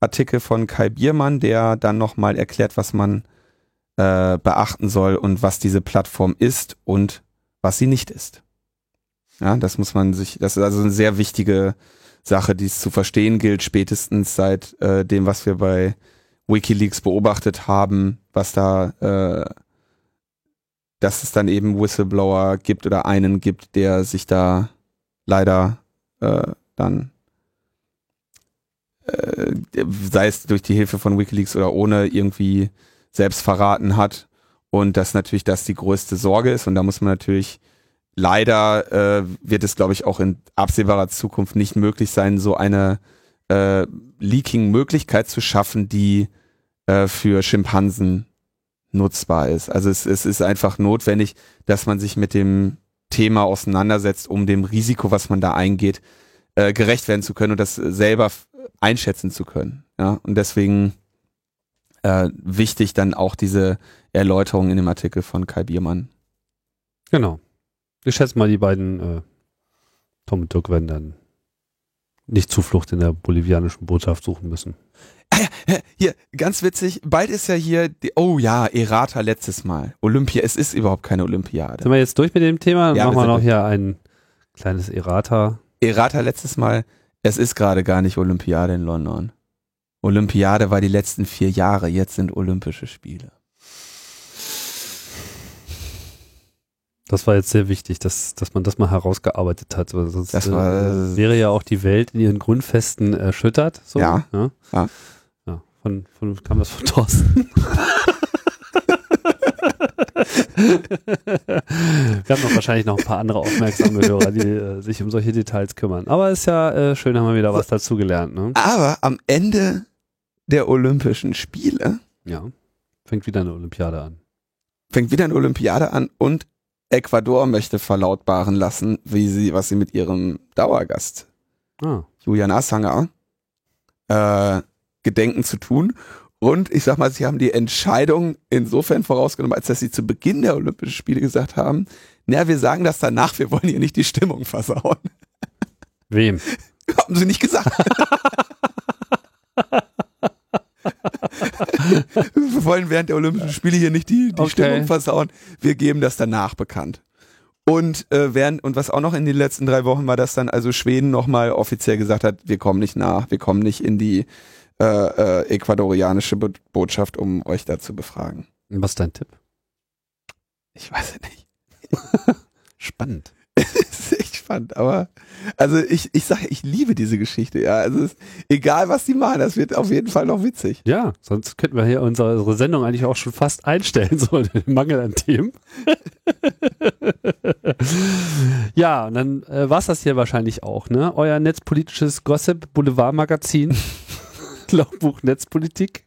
Artikel von Kai Biermann, der dann nochmal erklärt, was man äh, beachten soll und was diese Plattform ist und was sie nicht ist. Ja, das muss man sich, das ist also eine sehr wichtige Sache, die es zu verstehen gilt, spätestens seit äh, dem, was wir bei Wikileaks beobachtet haben, was da, äh, dass es dann eben Whistleblower gibt oder einen gibt, der sich da leider äh, dann äh, sei es durch die Hilfe von Wikileaks oder ohne irgendwie selbst verraten hat und dass natürlich das die größte Sorge ist und da muss man natürlich leider äh, wird es glaube ich auch in absehbarer Zukunft nicht möglich sein so eine äh, Leaking-Möglichkeit zu schaffen, die äh, für Schimpansen nutzbar ist. Also es, es ist einfach notwendig, dass man sich mit dem Thema auseinandersetzt, um dem Risiko, was man da eingeht, äh, gerecht werden zu können und das selber einschätzen zu können. Ja, und deswegen äh, wichtig dann auch diese Erläuterung in dem Artikel von Kai Biermann. Genau. Ich schätze mal, die beiden äh, Tom und Dirk werden dann nicht Zuflucht in der bolivianischen Botschaft suchen müssen. Hier, ganz witzig, bald ist ja hier, die, oh ja, Errata letztes Mal. Olympia, es ist überhaupt keine Olympiade. Sind wir jetzt durch mit dem Thema? Dann Ja, machen wir noch hier ein kleines Errata. Errata letztes Mal, es ist gerade gar nicht Olympiade in London. Olympiade war die letzten vier Jahre, jetzt sind Olympische Spiele. Das war jetzt sehr wichtig, dass, dass man das mal herausgearbeitet hat. Weil sonst Das war- äh, wäre ja auch die Welt in ihren Grundfesten erschüttert. So, Ja. Ja. Ja. ja. Von, von, kam das von Thorsten? (laughs) Wir haben noch wahrscheinlich noch ein paar andere aufmerksame Hörer, die äh, sich um solche Details kümmern. Aber ist ja äh, schön, haben wir wieder was dazugelernt. Ne? Aber am Ende der Olympischen Spiele Ja. Fängt wieder eine Olympiade an. fängt wieder eine Olympiade an und Ecuador möchte verlautbaren lassen, wie sie, was sie mit ihrem Dauergast Ah. Julian Assanger äh, gedenken zu tun. Und ich sag mal, sie haben die Entscheidung insofern vorausgenommen, als dass sie zu Beginn der Olympischen Spiele gesagt haben, na, wir sagen das danach, wir wollen hier nicht die Stimmung versauen. Wem? (laughs) haben sie nicht gesagt. (laughs) wir wollen während der Olympischen Spiele hier nicht die, die Okay. Stimmung versauen. Wir geben das danach bekannt. Und äh, während, und was auch noch in den letzten drei Wochen war, dass dann also Schweden nochmal offiziell gesagt hat, wir kommen nicht nach, wir kommen nicht in die äh, äh, ecuadorianische Bo Botschaft, um euch da zu befragen. Was ist dein Tipp? Ich weiß es nicht. (laughs) Spannend. (laughs) Ist echt spannend, aber also ich, ich sage, ich liebe diese Geschichte, ja. Also es ist, egal was die machen, das wird auf jeden Fall noch witzig. Ja, sonst könnten wir hier unsere, unsere Sendung eigentlich auch schon fast einstellen, (laughs) so den Mangel an Themen. ja, und dann äh, war es das hier wahrscheinlich auch, ne? Euer netzpolitisches Gossip Boulevard Magazin. Logbuch Netzpolitik.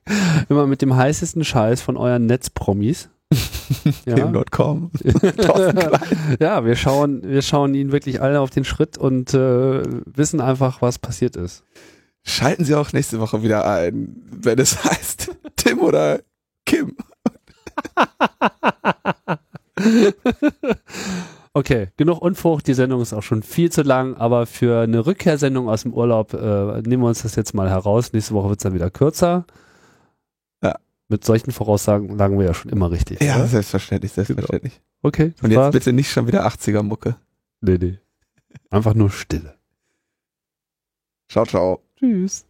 Immer mit dem heißesten Scheiß von euren Netzpromis. (laughs) Ja, Tim.com. (laughs) ja wir, schauen, wir schauen ihnen wirklich alle auf den Schritt und äh, wissen einfach, was passiert ist. Schalten Sie auch nächste Woche wieder ein, wenn es heißt Tim oder Kim. (laughs) Okay, genug Unfug. Die Sendung ist auch schon viel zu lang, aber für eine Rückkehrsendung aus dem Urlaub äh, nehmen wir uns das jetzt mal heraus. Nächste Woche wird es dann wieder kürzer. Ja. Mit solchen Voraussagen lagen wir ja schon immer richtig. Ja, oder? selbstverständlich, selbstverständlich. Okay. das Und jetzt war's. bitte nicht schon wieder 80er-Mucke. Nee, nee. Einfach nur Stille. Ciao, ciao. Tschüss.